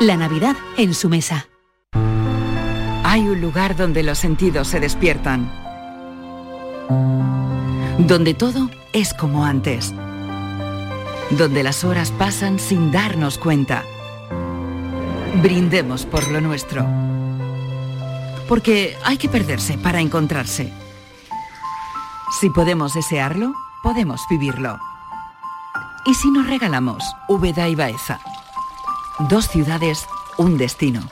La Navidad en su mesa. Hay un lugar donde los sentidos se despiertan. Donde todo es como antes. Donde las horas pasan sin darnos cuenta. Brindemos por lo nuestro. Porque hay que perderse para encontrarse. Si podemos desearlo, podemos vivirlo. ¿Y si nos regalamos Úbeda y Baeza? Dos ciudades, un destino.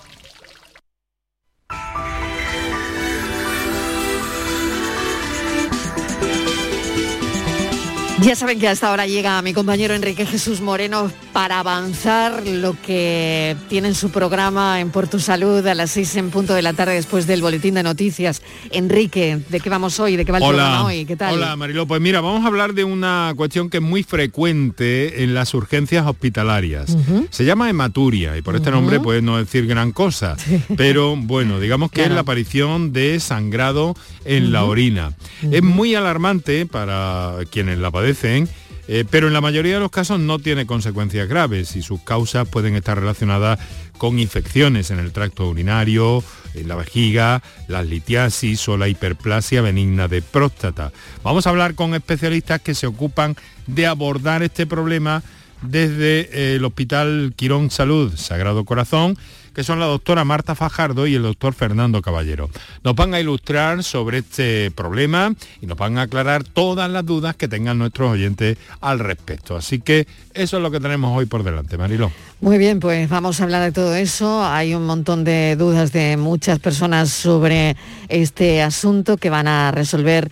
Ya saben que hasta ahora llega mi compañero Enrique Jesús Moreno para avanzar lo que tiene en su programa en Por Tu Salud a las 6 en punto de la tarde después del boletín de noticias. Enrique, ¿de qué vamos hoy? ¿De qué va el programa hoy? ¿Qué tal? Hola Mariló, pues mira, vamos a hablar de una cuestión que es muy frecuente en las urgencias hospitalarias. Se llama hematuria y por este nombre puede no decir gran cosa, pero bueno, digamos que es la aparición de sangrado en la orina. Es muy alarmante para quienes la padecen eh, pero en la mayoría de los casos no tiene consecuencias graves y sus causas pueden estar relacionadas con infecciones en el tracto urinario, en la vejiga, la litiasis o la hiperplasia benigna de próstata. Vamos a hablar con especialistas que se ocupan de abordar este problema desde eh, el Hospital Quirón Salud Sagrado Corazón que son la doctora Marta Fajardo y el doctor Fernando Caballero. Nos van a ilustrar sobre este problema y nos van a aclarar todas las dudas que tengan nuestros oyentes al respecto. Así que eso es lo que tenemos hoy por delante, Mariló. Muy bien, pues vamos a hablar de todo eso. Hay un montón de dudas de muchas personas sobre este asunto que van a resolver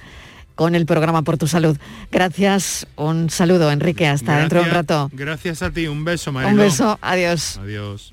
con el programa Por tu Salud. Gracias, un saludo Enrique, hasta dentro de un rato. Gracias a ti, un beso Mariló. Un beso, adiós. Adiós.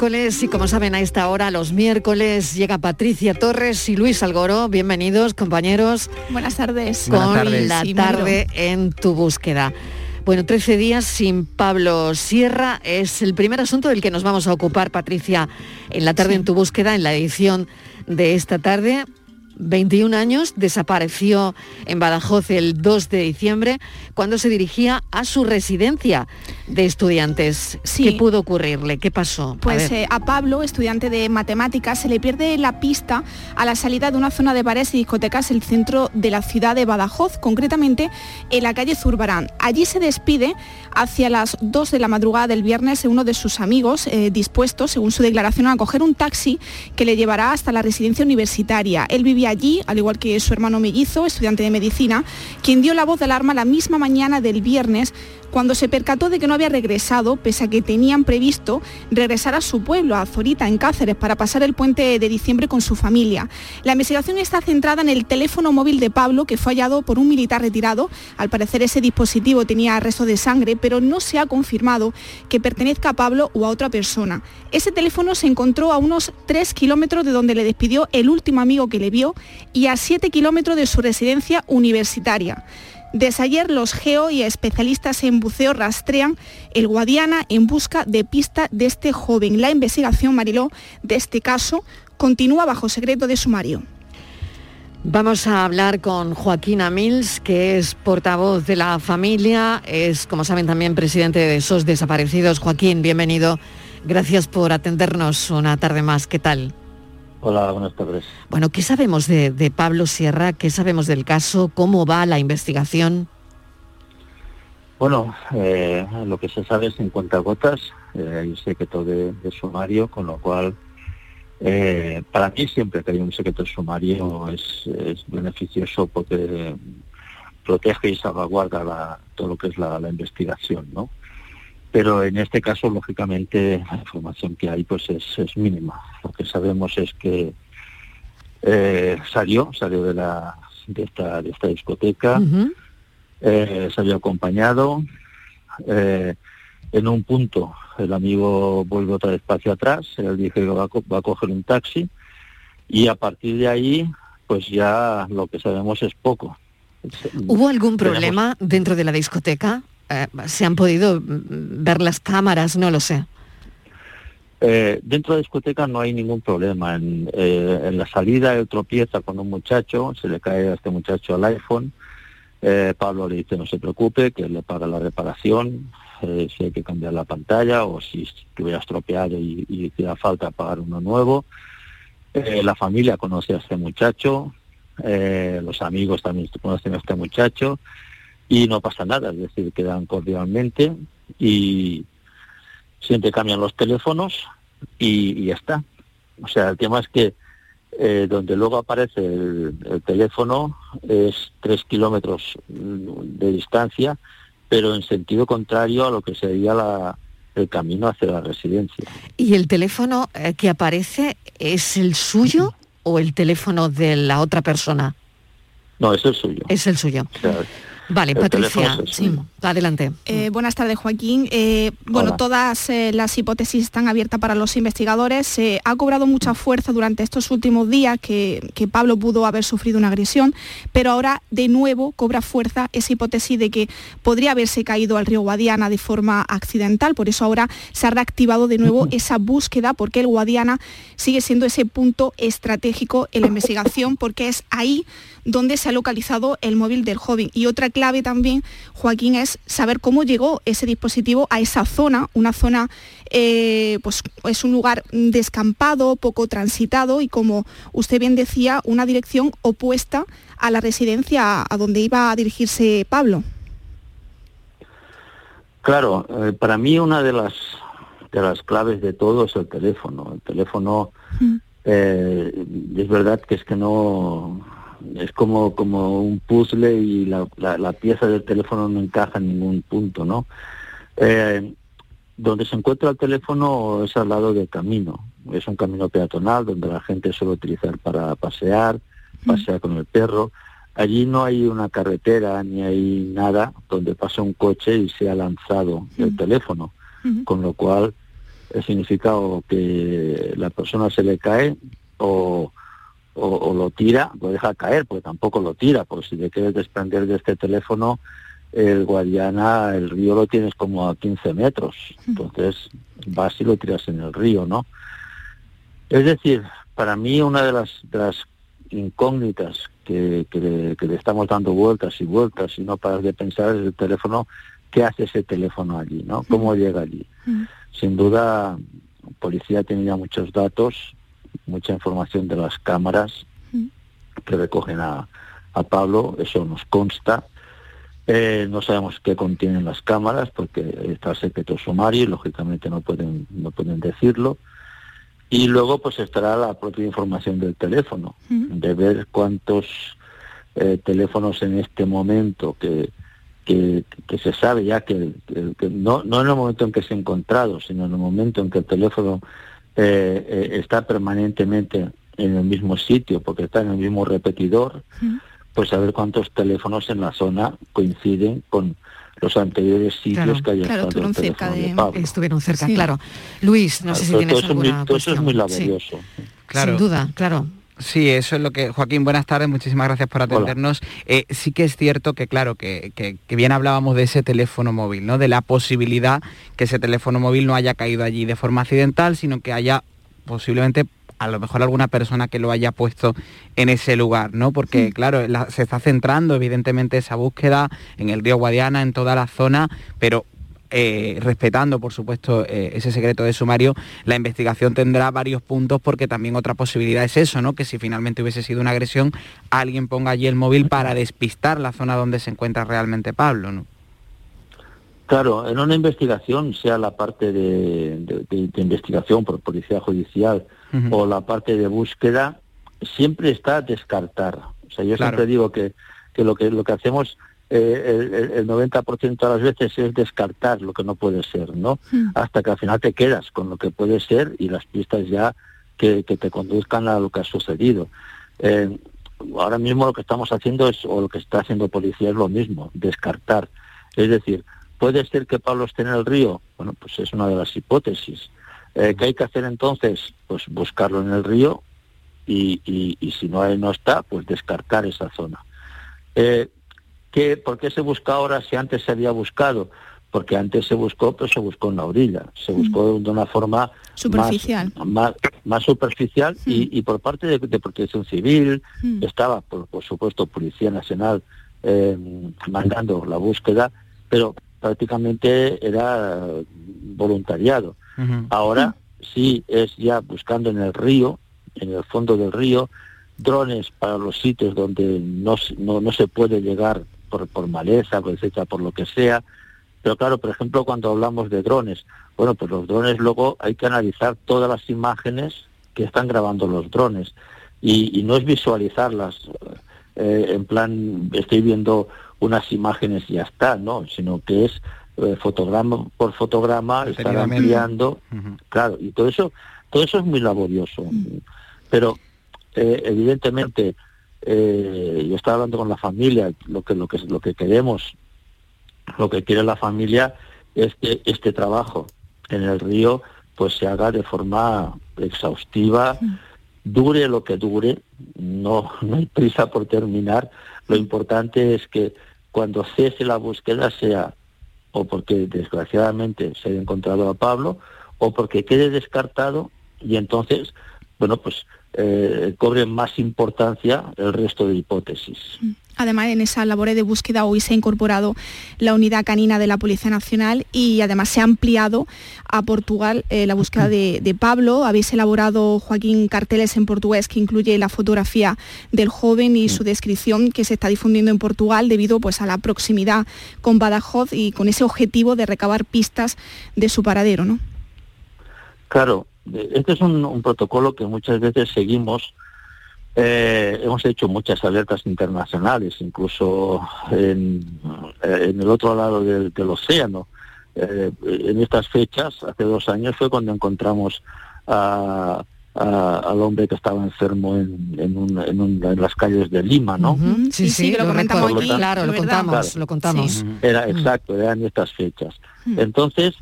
Miércoles y como saben a esta hora, los miércoles, llega Patricia Torres y Luis Algoro. Bienvenidos, compañeros. Buenas tardes. Con la tarde en tu búsqueda. Bueno, 13 días sin Pablo Sierra es el primer asunto del que nos vamos a ocupar, Patricia, en la tarde en tu búsqueda, en la edición de esta tarde. 21 años, desapareció en Badajoz el 2 de diciembre cuando se dirigía a su residencia de estudiantes. ¿Qué pudo ocurrirle? ¿Qué pasó? Pues eh, a, Pablo, estudiante de matemáticas, se le pierde la pista a la salida de una zona de bares y discotecas el centro de la ciudad de Badajoz, concretamente en la calle Zurbarán. Allí se despide hacia las 2 de la madrugada del viernes uno de sus amigos eh, dispuestos, según su declaración, a coger un taxi que le llevará hasta la residencia universitaria. Él vivía allí, al igual que su hermano mellizo, estudiante de medicina, quien dio la voz de alarma la misma mañana del viernes cuando se percató de que no había regresado, pese a que tenían previsto regresar a su pueblo, a Zorita, en Cáceres, para pasar el puente de diciembre con su familia. La investigación está centrada en el teléfono móvil de Pablo, que fue hallado por un militar retirado. Al parecer ese dispositivo tenía restos de sangre, pero no se ha confirmado que pertenezca a Pablo o a otra persona. Ese teléfono se encontró a unos 3 kilómetros de donde le despidió el último amigo que le vio y a 7 kilómetros de su residencia universitaria. Desde ayer los geo y especialistas en buceo rastrean el Guadiana en busca de pista de este joven. La investigación, Mariló, de este caso continúa bajo secreto de sumario. Vamos a hablar con Joaquín Amils, que es portavoz de la familia, es, como saben, también presidente de esos desaparecidos. Joaquín, bienvenido. Gracias por atendernos una tarde más. ¿Qué tal? Hola, buenas tardes. Bueno, ¿qué sabemos de, Pablo Sierra? ¿Qué sabemos del caso? ¿Cómo va la investigación? Bueno, eh, lo que se sabe es en cuentagotas, eh, hay un secreto de, sumario, con lo cual eh, para mí siempre que hay un secreto de sumario es, beneficioso porque protege y salvaguarda todo lo que es la, la investigación, ¿no? pero en este caso lógicamente la información que hay pues es, mínima lo que sabemos es que eh, salió salió de la de esta de esta discoteca. Eh, salió acompañado. Eh, en un punto el amigo vuelve otra despacio atrás. Él dice que va va a coger un taxi. Y a partir de ahí pues ya lo que sabemos es poco. ¿Hubo algún problema dentro de la discoteca? Eh, se han podido ver las cámaras, no lo sé. Eh, dentro de discoteca no hay ningún problema. En, eh, la salida él tropieza con un muchacho, se le cae a este muchacho el iPhone. Eh, Pablo le dice no se preocupe, que él le paga la reparación, eh, si hay que cambiar la pantalla o si estuviera estropeado y, y hiciera falta pagar uno nuevo. Eh, la familia conoce a este muchacho, los amigos también conocen a este muchacho. Y no pasa nada, es decir, quedan cordialmente. Y siempre cambian los teléfonos y, ya está. O sea, el tema es que donde luego aparece el, teléfono es tres kilómetros de distancia pero en sentido contrario a lo que sería la, el camino hacia la residencia. ¿Y el teléfono eh, que aparece es el suyo o el teléfono de la otra persona? No, es el suyo. Es el suyo. Vale, Patricia, sí, adelante. Eh, buenas tardes, Joaquín. Eh, bueno, todas eh, las hipótesis están abiertas para los investigadores. ha cobrado mucha fuerza durante estos últimos días que, Pablo pudo haber sufrido una agresión, pero ahora de nuevo cobra fuerza esa hipótesis de que podría haberse caído al río Guadiana de forma accidental. Por eso ahora se ha reactivado de nuevo esa búsqueda, porque el Guadiana sigue siendo ese punto estratégico en la investigación, porque es ahí donde se ha localizado el móvil del joven. Y otra clave también, Joaquín, es saber cómo llegó ese dispositivo a esa zona, una zona, eh, pues es un lugar descampado, poco transitado y como usted bien decía, una dirección opuesta a la residencia a donde iba a dirigirse Pablo. Claro, eh, para mí una de las de las claves de todo es el teléfono. El teléfono mm. eh, es verdad que es que no es como, como un puzzle y la, la, pieza del teléfono no encaja en ningún punto, ¿no? Eh, donde se encuentra el teléfono es al lado del camino. Es un camino peatonal donde la gente suele utilizar para pasear, pasear con el perro. Allí no hay una carretera ni hay nada donde pase un coche y sea lanzado el teléfono, con lo cual significa o que la persona se le cae o, o, lo tira, lo deja caer, porque tampoco lo tira, porque si te quieres desprender de este teléfono, el Guadiana, el río lo tienes como a 15 metros, entonces vas y lo tiras en el río, ¿no? Es decir, para mí una de las, las incógnitas que, le, estamos dando vueltas y vueltas y no paras de pensar es el teléfono, ¿qué hace ese teléfono allí, ¿no? ¿Cómo llega allí? Sin duda, la policía tenía muchos datos, mucha información de las cámaras que recogen a, Pablo, eso nos consta. Eh, no sabemos qué contienen las cámaras porque está secreto sumario y lógicamente no pueden, no pueden decirlo. Y luego pues estará la propia información del teléfono, de ver cuántos eh, teléfonos en este momento que, que, se sabe ya que, no, no en el momento en que se ha encontrado, sino en el momento en que el teléfono eh, eh, está permanentemente en el mismo sitio, porque está en el mismo repetidor, pues a ver cuántos teléfonos en la zona coinciden con los anteriores sitios que hayan estado estuvieron cerca de, Estuvieron cerca, claro. Luis, no sé si tienes alguna muy, Eso es muy laborioso. Sin duda, claro. Sí, eso es lo que, Joaquín, buenas tardes, muchísimas gracias por atendernos. Eh, sí que es cierto que, claro, que, que, bien hablábamos de ese teléfono móvil, ¿no? De la posibilidad que ese teléfono móvil no haya caído allí de forma accidental, sino que haya posiblemente a lo mejor alguna persona que lo haya puesto en ese lugar, ¿no? Porque, claro, se está centrando evidentemente esa búsqueda en el río Guadiana, en toda la zona, pero eh, respetando, por supuesto, eh, ese secreto de sumario, la investigación tendrá varios puntos porque también otra posibilidad es eso, ¿no? Que si finalmente hubiese sido una agresión, alguien ponga allí el móvil para despistar la zona donde se encuentra realmente Pablo, ¿no? Claro, en una investigación, sea la parte de, investigación por policía judicial o la parte de búsqueda, siempre está descartar. O sea, yo siempre digo que, que, lo que lo que hacemos eh, el, 90% de las veces es descartar lo que no puede ser, ¿no? Hmm. Hasta que al final te quedas con lo que puede ser y las pistas ya que, te conduzcan a lo que ha sucedido. Eh, ahora mismo lo que estamos haciendo es, o lo que está haciendo policía es lo mismo, descartar. Es decir, puede ser que Pablo esté en el río, bueno, pues es una de las hipótesis. Eh, ¿Qué hay que hacer entonces? Pues buscarlo en el río y, y, si no, no está, pues descartar esa zona. Eh, que, ¿Por qué se busca ahora si antes se había buscado? Porque antes se buscó, pero se buscó en la orilla, se buscó de una forma superficial, más, más, superficial y, por parte de, Protección Civil, estaba, por, supuesto, Policía Nacional eh, mandando la búsqueda, pero prácticamente era voluntariado. Ahora sí es ya buscando en el río, en el fondo del río, drones para los sitios donde no, no, se puede llegar por, por maleza, etcétera, por lo que sea. Pero claro, por ejemplo, cuando hablamos de drones, bueno, pues los drones luego hay que analizar todas las imágenes que están grabando los drones y, no es visualizarlas eh, en plan, estoy viendo unas imágenes y ya está, ¿no? Sino que es eh, fotograma por fotograma, estar ampliando, claro, y todo eso, todo eso es muy laborioso. Pero eh, evidentemente, yo estaba hablando con la familia, lo que, lo que, lo que queremos, lo que quiere la familia es que este trabajo en el río pues se haga de forma exhaustiva, dure lo que dure, no, no hay prisa por terminar, lo importante es que cuando cese la búsqueda sea o porque desgraciadamente se haya encontrado a Pablo o porque quede descartado y entonces, bueno, pues eh, cobre más importancia el resto de hipótesis. Mm. Además, en esa labor de búsqueda hoy se ha incorporado la unidad canina de la Policía Nacional y además se ha ampliado a Portugal eh, la búsqueda de, Pablo. Habéis elaborado, Joaquín, carteles en portugués que incluye la fotografía del joven y su descripción que se está difundiendo en Portugal debido pues, a la proximidad con Badajoz y con ese objetivo de recabar pistas de su paradero, ¿no? Claro, este es un protocolo que muchas veces seguimos eh, hemos hecho muchas alertas internacionales, incluso en, eh, el otro lado del, océano. Eh, en estas fechas, hace dos años, fue cuando encontramos al hombre que estaba enfermo en, las calles de Lima, ¿no? Sí, sí, lo, comentamos aquí, claro, lo contamos, lo contamos. Era exacto, eran estas fechas. Entonces,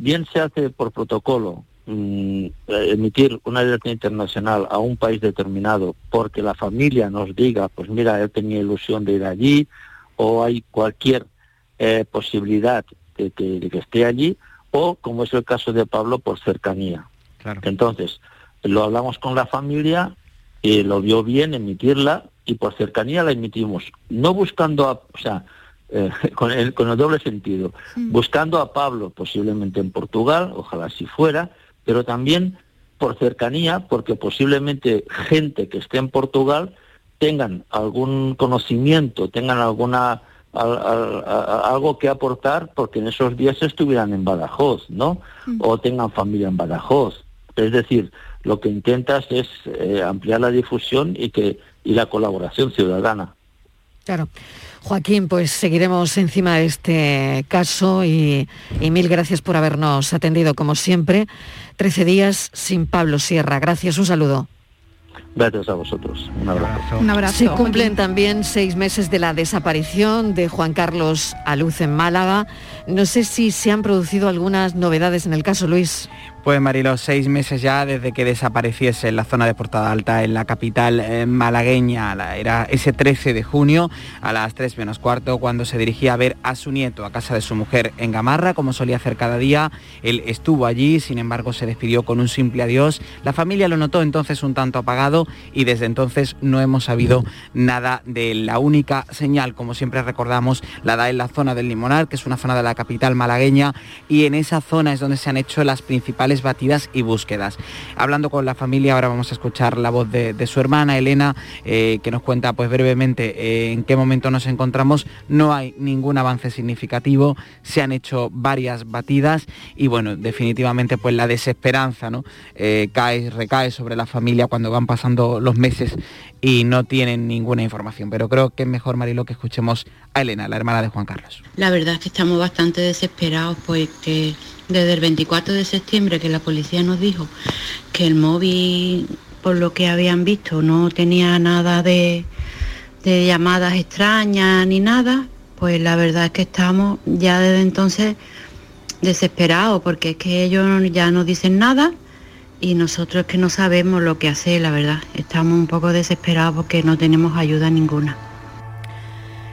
bien se hace por protocolo, Mm, emitir una alerta internacional a un país determinado porque la familia nos diga, pues mira, él tenía ilusión de ir allí o hay cualquier eh, posibilidad de que, esté allí o, como es el caso de Pablo, por cercanía. Entonces, lo hablamos con la familia y lo vio bien emitirla y por cercanía la emitimos, no buscando, a, o sea, eh, con, el, con el doble sentido, buscando a Pablo posiblemente en Portugal, ojalá si fuera, pero también por cercanía, porque posiblemente gente que esté en Portugal tengan algún conocimiento, tengan alguna algo que aportar porque en esos días estuvieran en Badajoz, ¿no? Mm. O tengan familia en Badajoz. Es decir, lo que intentas es eh, ampliar la difusión y que y la colaboración ciudadana. Claro. Joaquín, pues seguiremos encima de este caso y, mil gracias por habernos atendido como siempre. Trece días sin Pablo Sierra. Gracias, un saludo. Gracias a vosotros. Un abrazo. Un abrazo. Se cumplen también seis meses de la desaparición de Juan Carlos Aluz en Málaga. No sé si se han producido algunas novedades en el caso, Luis. Pues Marilo, seis meses ya desde que desapareciese en la zona de Portada Alta, en la capital eh, malagueña. era ese 13 de junio a las 3 menos cuarto, cuando se dirigía a ver a su nieto a casa de su mujer en Gamarra, como solía hacer cada día. Él estuvo allí, sin embargo se despidió con un simple adiós. La familia lo notó entonces un tanto apagado y desde entonces no hemos sabido nada de la única señal, como siempre recordamos, la da en la zona del Limonar, que es una zona de la capital malagueña, y en esa zona es donde se han hecho las principales batidas y búsquedas. Hablando con la familia, ahora vamos a escuchar la voz de, su hermana Elena, eh, que nos cuenta pues brevemente eh, en qué momento nos encontramos. No hay ningún avance significativo, se han hecho varias batidas y bueno, definitivamente pues la desesperanza ¿no? Eh, cae, recae sobre la familia cuando van pasando los meses y no tienen ninguna información. Pero creo que es mejor, Marilo, que escuchemos a Elena, la hermana de Juan Carlos. La verdad es que estamos bastante desesperados, pues que desde el 24 de septiembre que la policía nos dijo que el móvil, por lo que habían visto, no tenía nada de, llamadas extrañas ni nada, pues la verdad es que estamos ya desde entonces desesperados porque es que ellos ya no dicen nada y nosotros que no sabemos lo que hacer, la verdad. Estamos un poco desesperados porque no tenemos ayuda ninguna.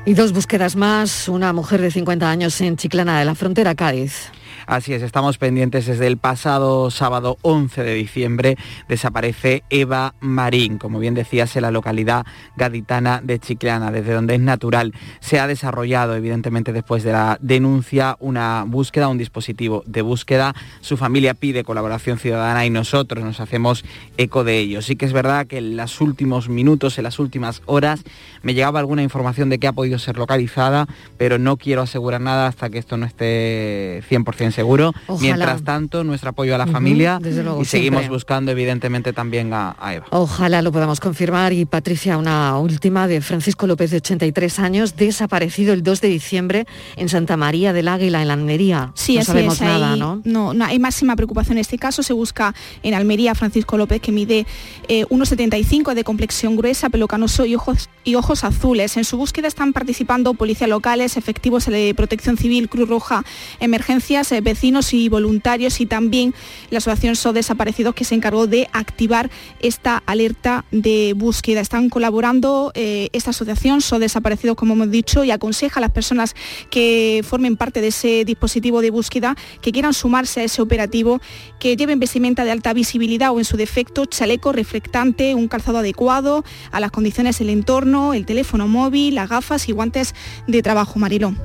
Y dos búsquedas más, una mujer de 50 años en Chiclana de la Frontera, Cádiz. Así es, estamos pendientes desde el pasado sábado 11 de diciembre. Desaparece Eva Marín, como bien decías, en la localidad gaditana de Chiclana, desde donde es natural. Se ha desarrollado, evidentemente, después de la denuncia, una búsqueda, un dispositivo de búsqueda. Su familia pide colaboración ciudadana y nosotros nos hacemos eco de ello. Sí que es verdad que en los últimos minutos, en las últimas horas, me llegaba alguna información de que ha podido ser localizada, pero no quiero asegurar nada hasta que esto no esté 100% seguro. Mientras tanto, nuestro apoyo a la familia y seguimos buscando evidentemente también a, Eva. Ojalá lo podamos confirmar. Y Patricia, una última de Francisco López de 83 años, desaparecido el 2 de diciembre en Santa María del Águila, en la Almería. Sí, no sabemos nada, ¿no? ¿no? hay máxima preocupación en este caso. Se busca en Almería Francisco López, que mide 1,75 eh, de complexión gruesa, pelo canoso y ojos, y ojos azules. En su búsqueda están participando policías locales, efectivos de protección civil, Cruz Roja, emergencias, eh, vecinos y voluntarios y también la Asociación So Desaparecidos que se encargó de activar esta alerta de búsqueda. Están colaborando eh, esta asociación So Desaparecidos, como hemos dicho, y aconseja a las personas que formen parte de ese dispositivo de búsqueda que quieran sumarse a ese operativo, que lleven vestimenta de alta visibilidad o en su defecto chaleco reflectante, un calzado adecuado a las condiciones del entorno, el teléfono móvil, las gafas y guantes de trabajo, Marilón.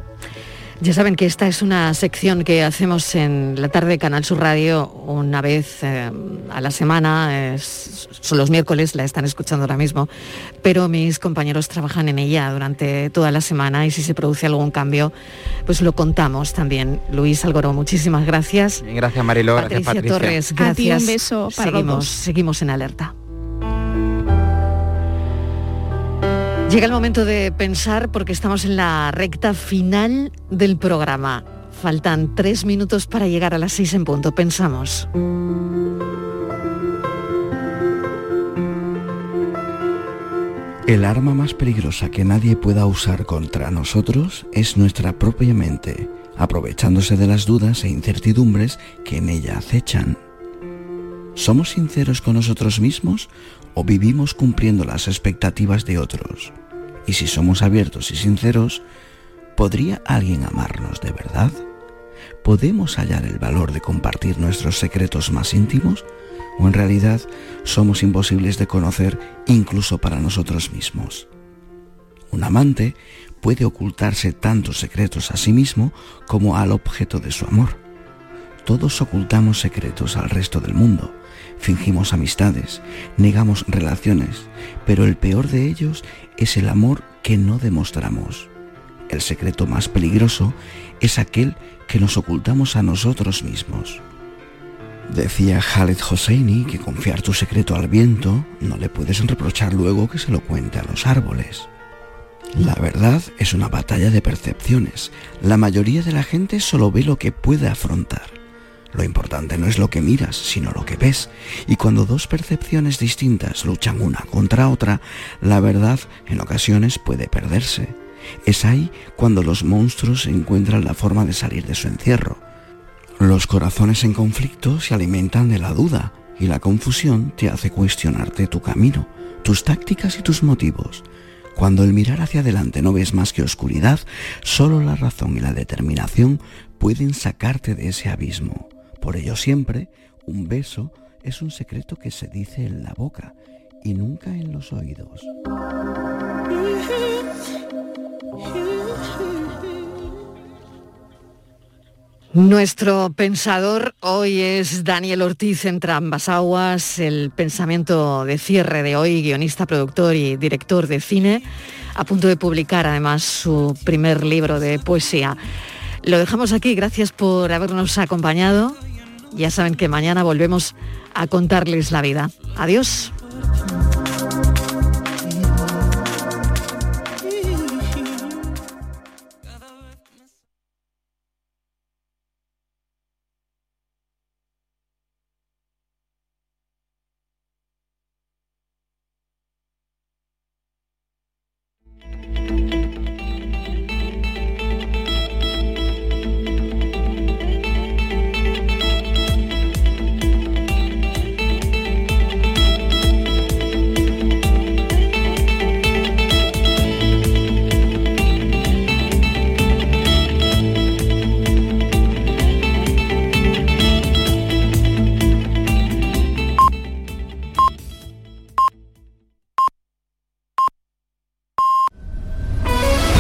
Ya saben que esta es una sección que hacemos en la tarde de Canal Sur Radio una vez eh, a la semana, son los miércoles, la están escuchando ahora mismo, pero mis compañeros trabajan en ella durante toda la semana y si se produce algún cambio, pues lo contamos también. Luis Algoró, muchísimas gracias. Gracias Mariló, gracias Patricia. Torres, gracias. un beso para seguimos, seguimos en alerta. Llega el momento de pensar porque estamos en la recta final del programa. Faltan tres minutos para llegar a las seis en punto. Pensamos. El arma más peligrosa que nadie pueda usar contra nosotros es nuestra propia mente, aprovechándose de las dudas e incertidumbres que en ella acechan. ¿Somos sinceros con nosotros mismos o vivimos cumpliendo las expectativas de otros? Y si somos abiertos y sinceros, ¿podría alguien amarnos de verdad? ¿Podemos hallar el valor de compartir nuestros secretos más íntimos? ¿O en realidad somos imposibles de conocer incluso para nosotros mismos? Un amante puede ocultarse tantos secretos a sí mismo como al objeto de su amor. Todos ocultamos secretos al resto del mundo, fingimos amistades, negamos relaciones, pero el peor de ellos es el amor que no demostramos. El secreto más peligroso es aquel que nos ocultamos a nosotros mismos. Decía Khaled Hosseini que confiar tu secreto al viento no le puedes reprochar luego que se lo cuente a los árboles. La verdad es una batalla de percepciones. La mayoría de la gente solo ve lo que puede afrontar. Lo importante no es lo que miras, sino lo que ves. Y cuando dos percepciones distintas luchan una contra otra, la verdad en ocasiones puede perderse. Es ahí cuando los monstruos encuentran la forma de salir de su encierro. Los corazones en conflicto se alimentan de la duda y la confusión te hace cuestionarte tu camino, tus tácticas y tus motivos. Cuando el mirar hacia adelante no ves más que oscuridad, solo la razón y la determinación pueden sacarte de ese abismo. Por ello siempre, un beso es un secreto que se dice en la boca y nunca en los oídos. Nuestro pensador hoy es Daniel Ortiz entre ambas aguas, el pensamiento de cierre de hoy, guionista, productor y director de cine, a punto de publicar además su primer libro de poesía. Lo dejamos aquí, gracias por habernos acompañado ya saben que mañana volvemos a contarles la vida. Adiós.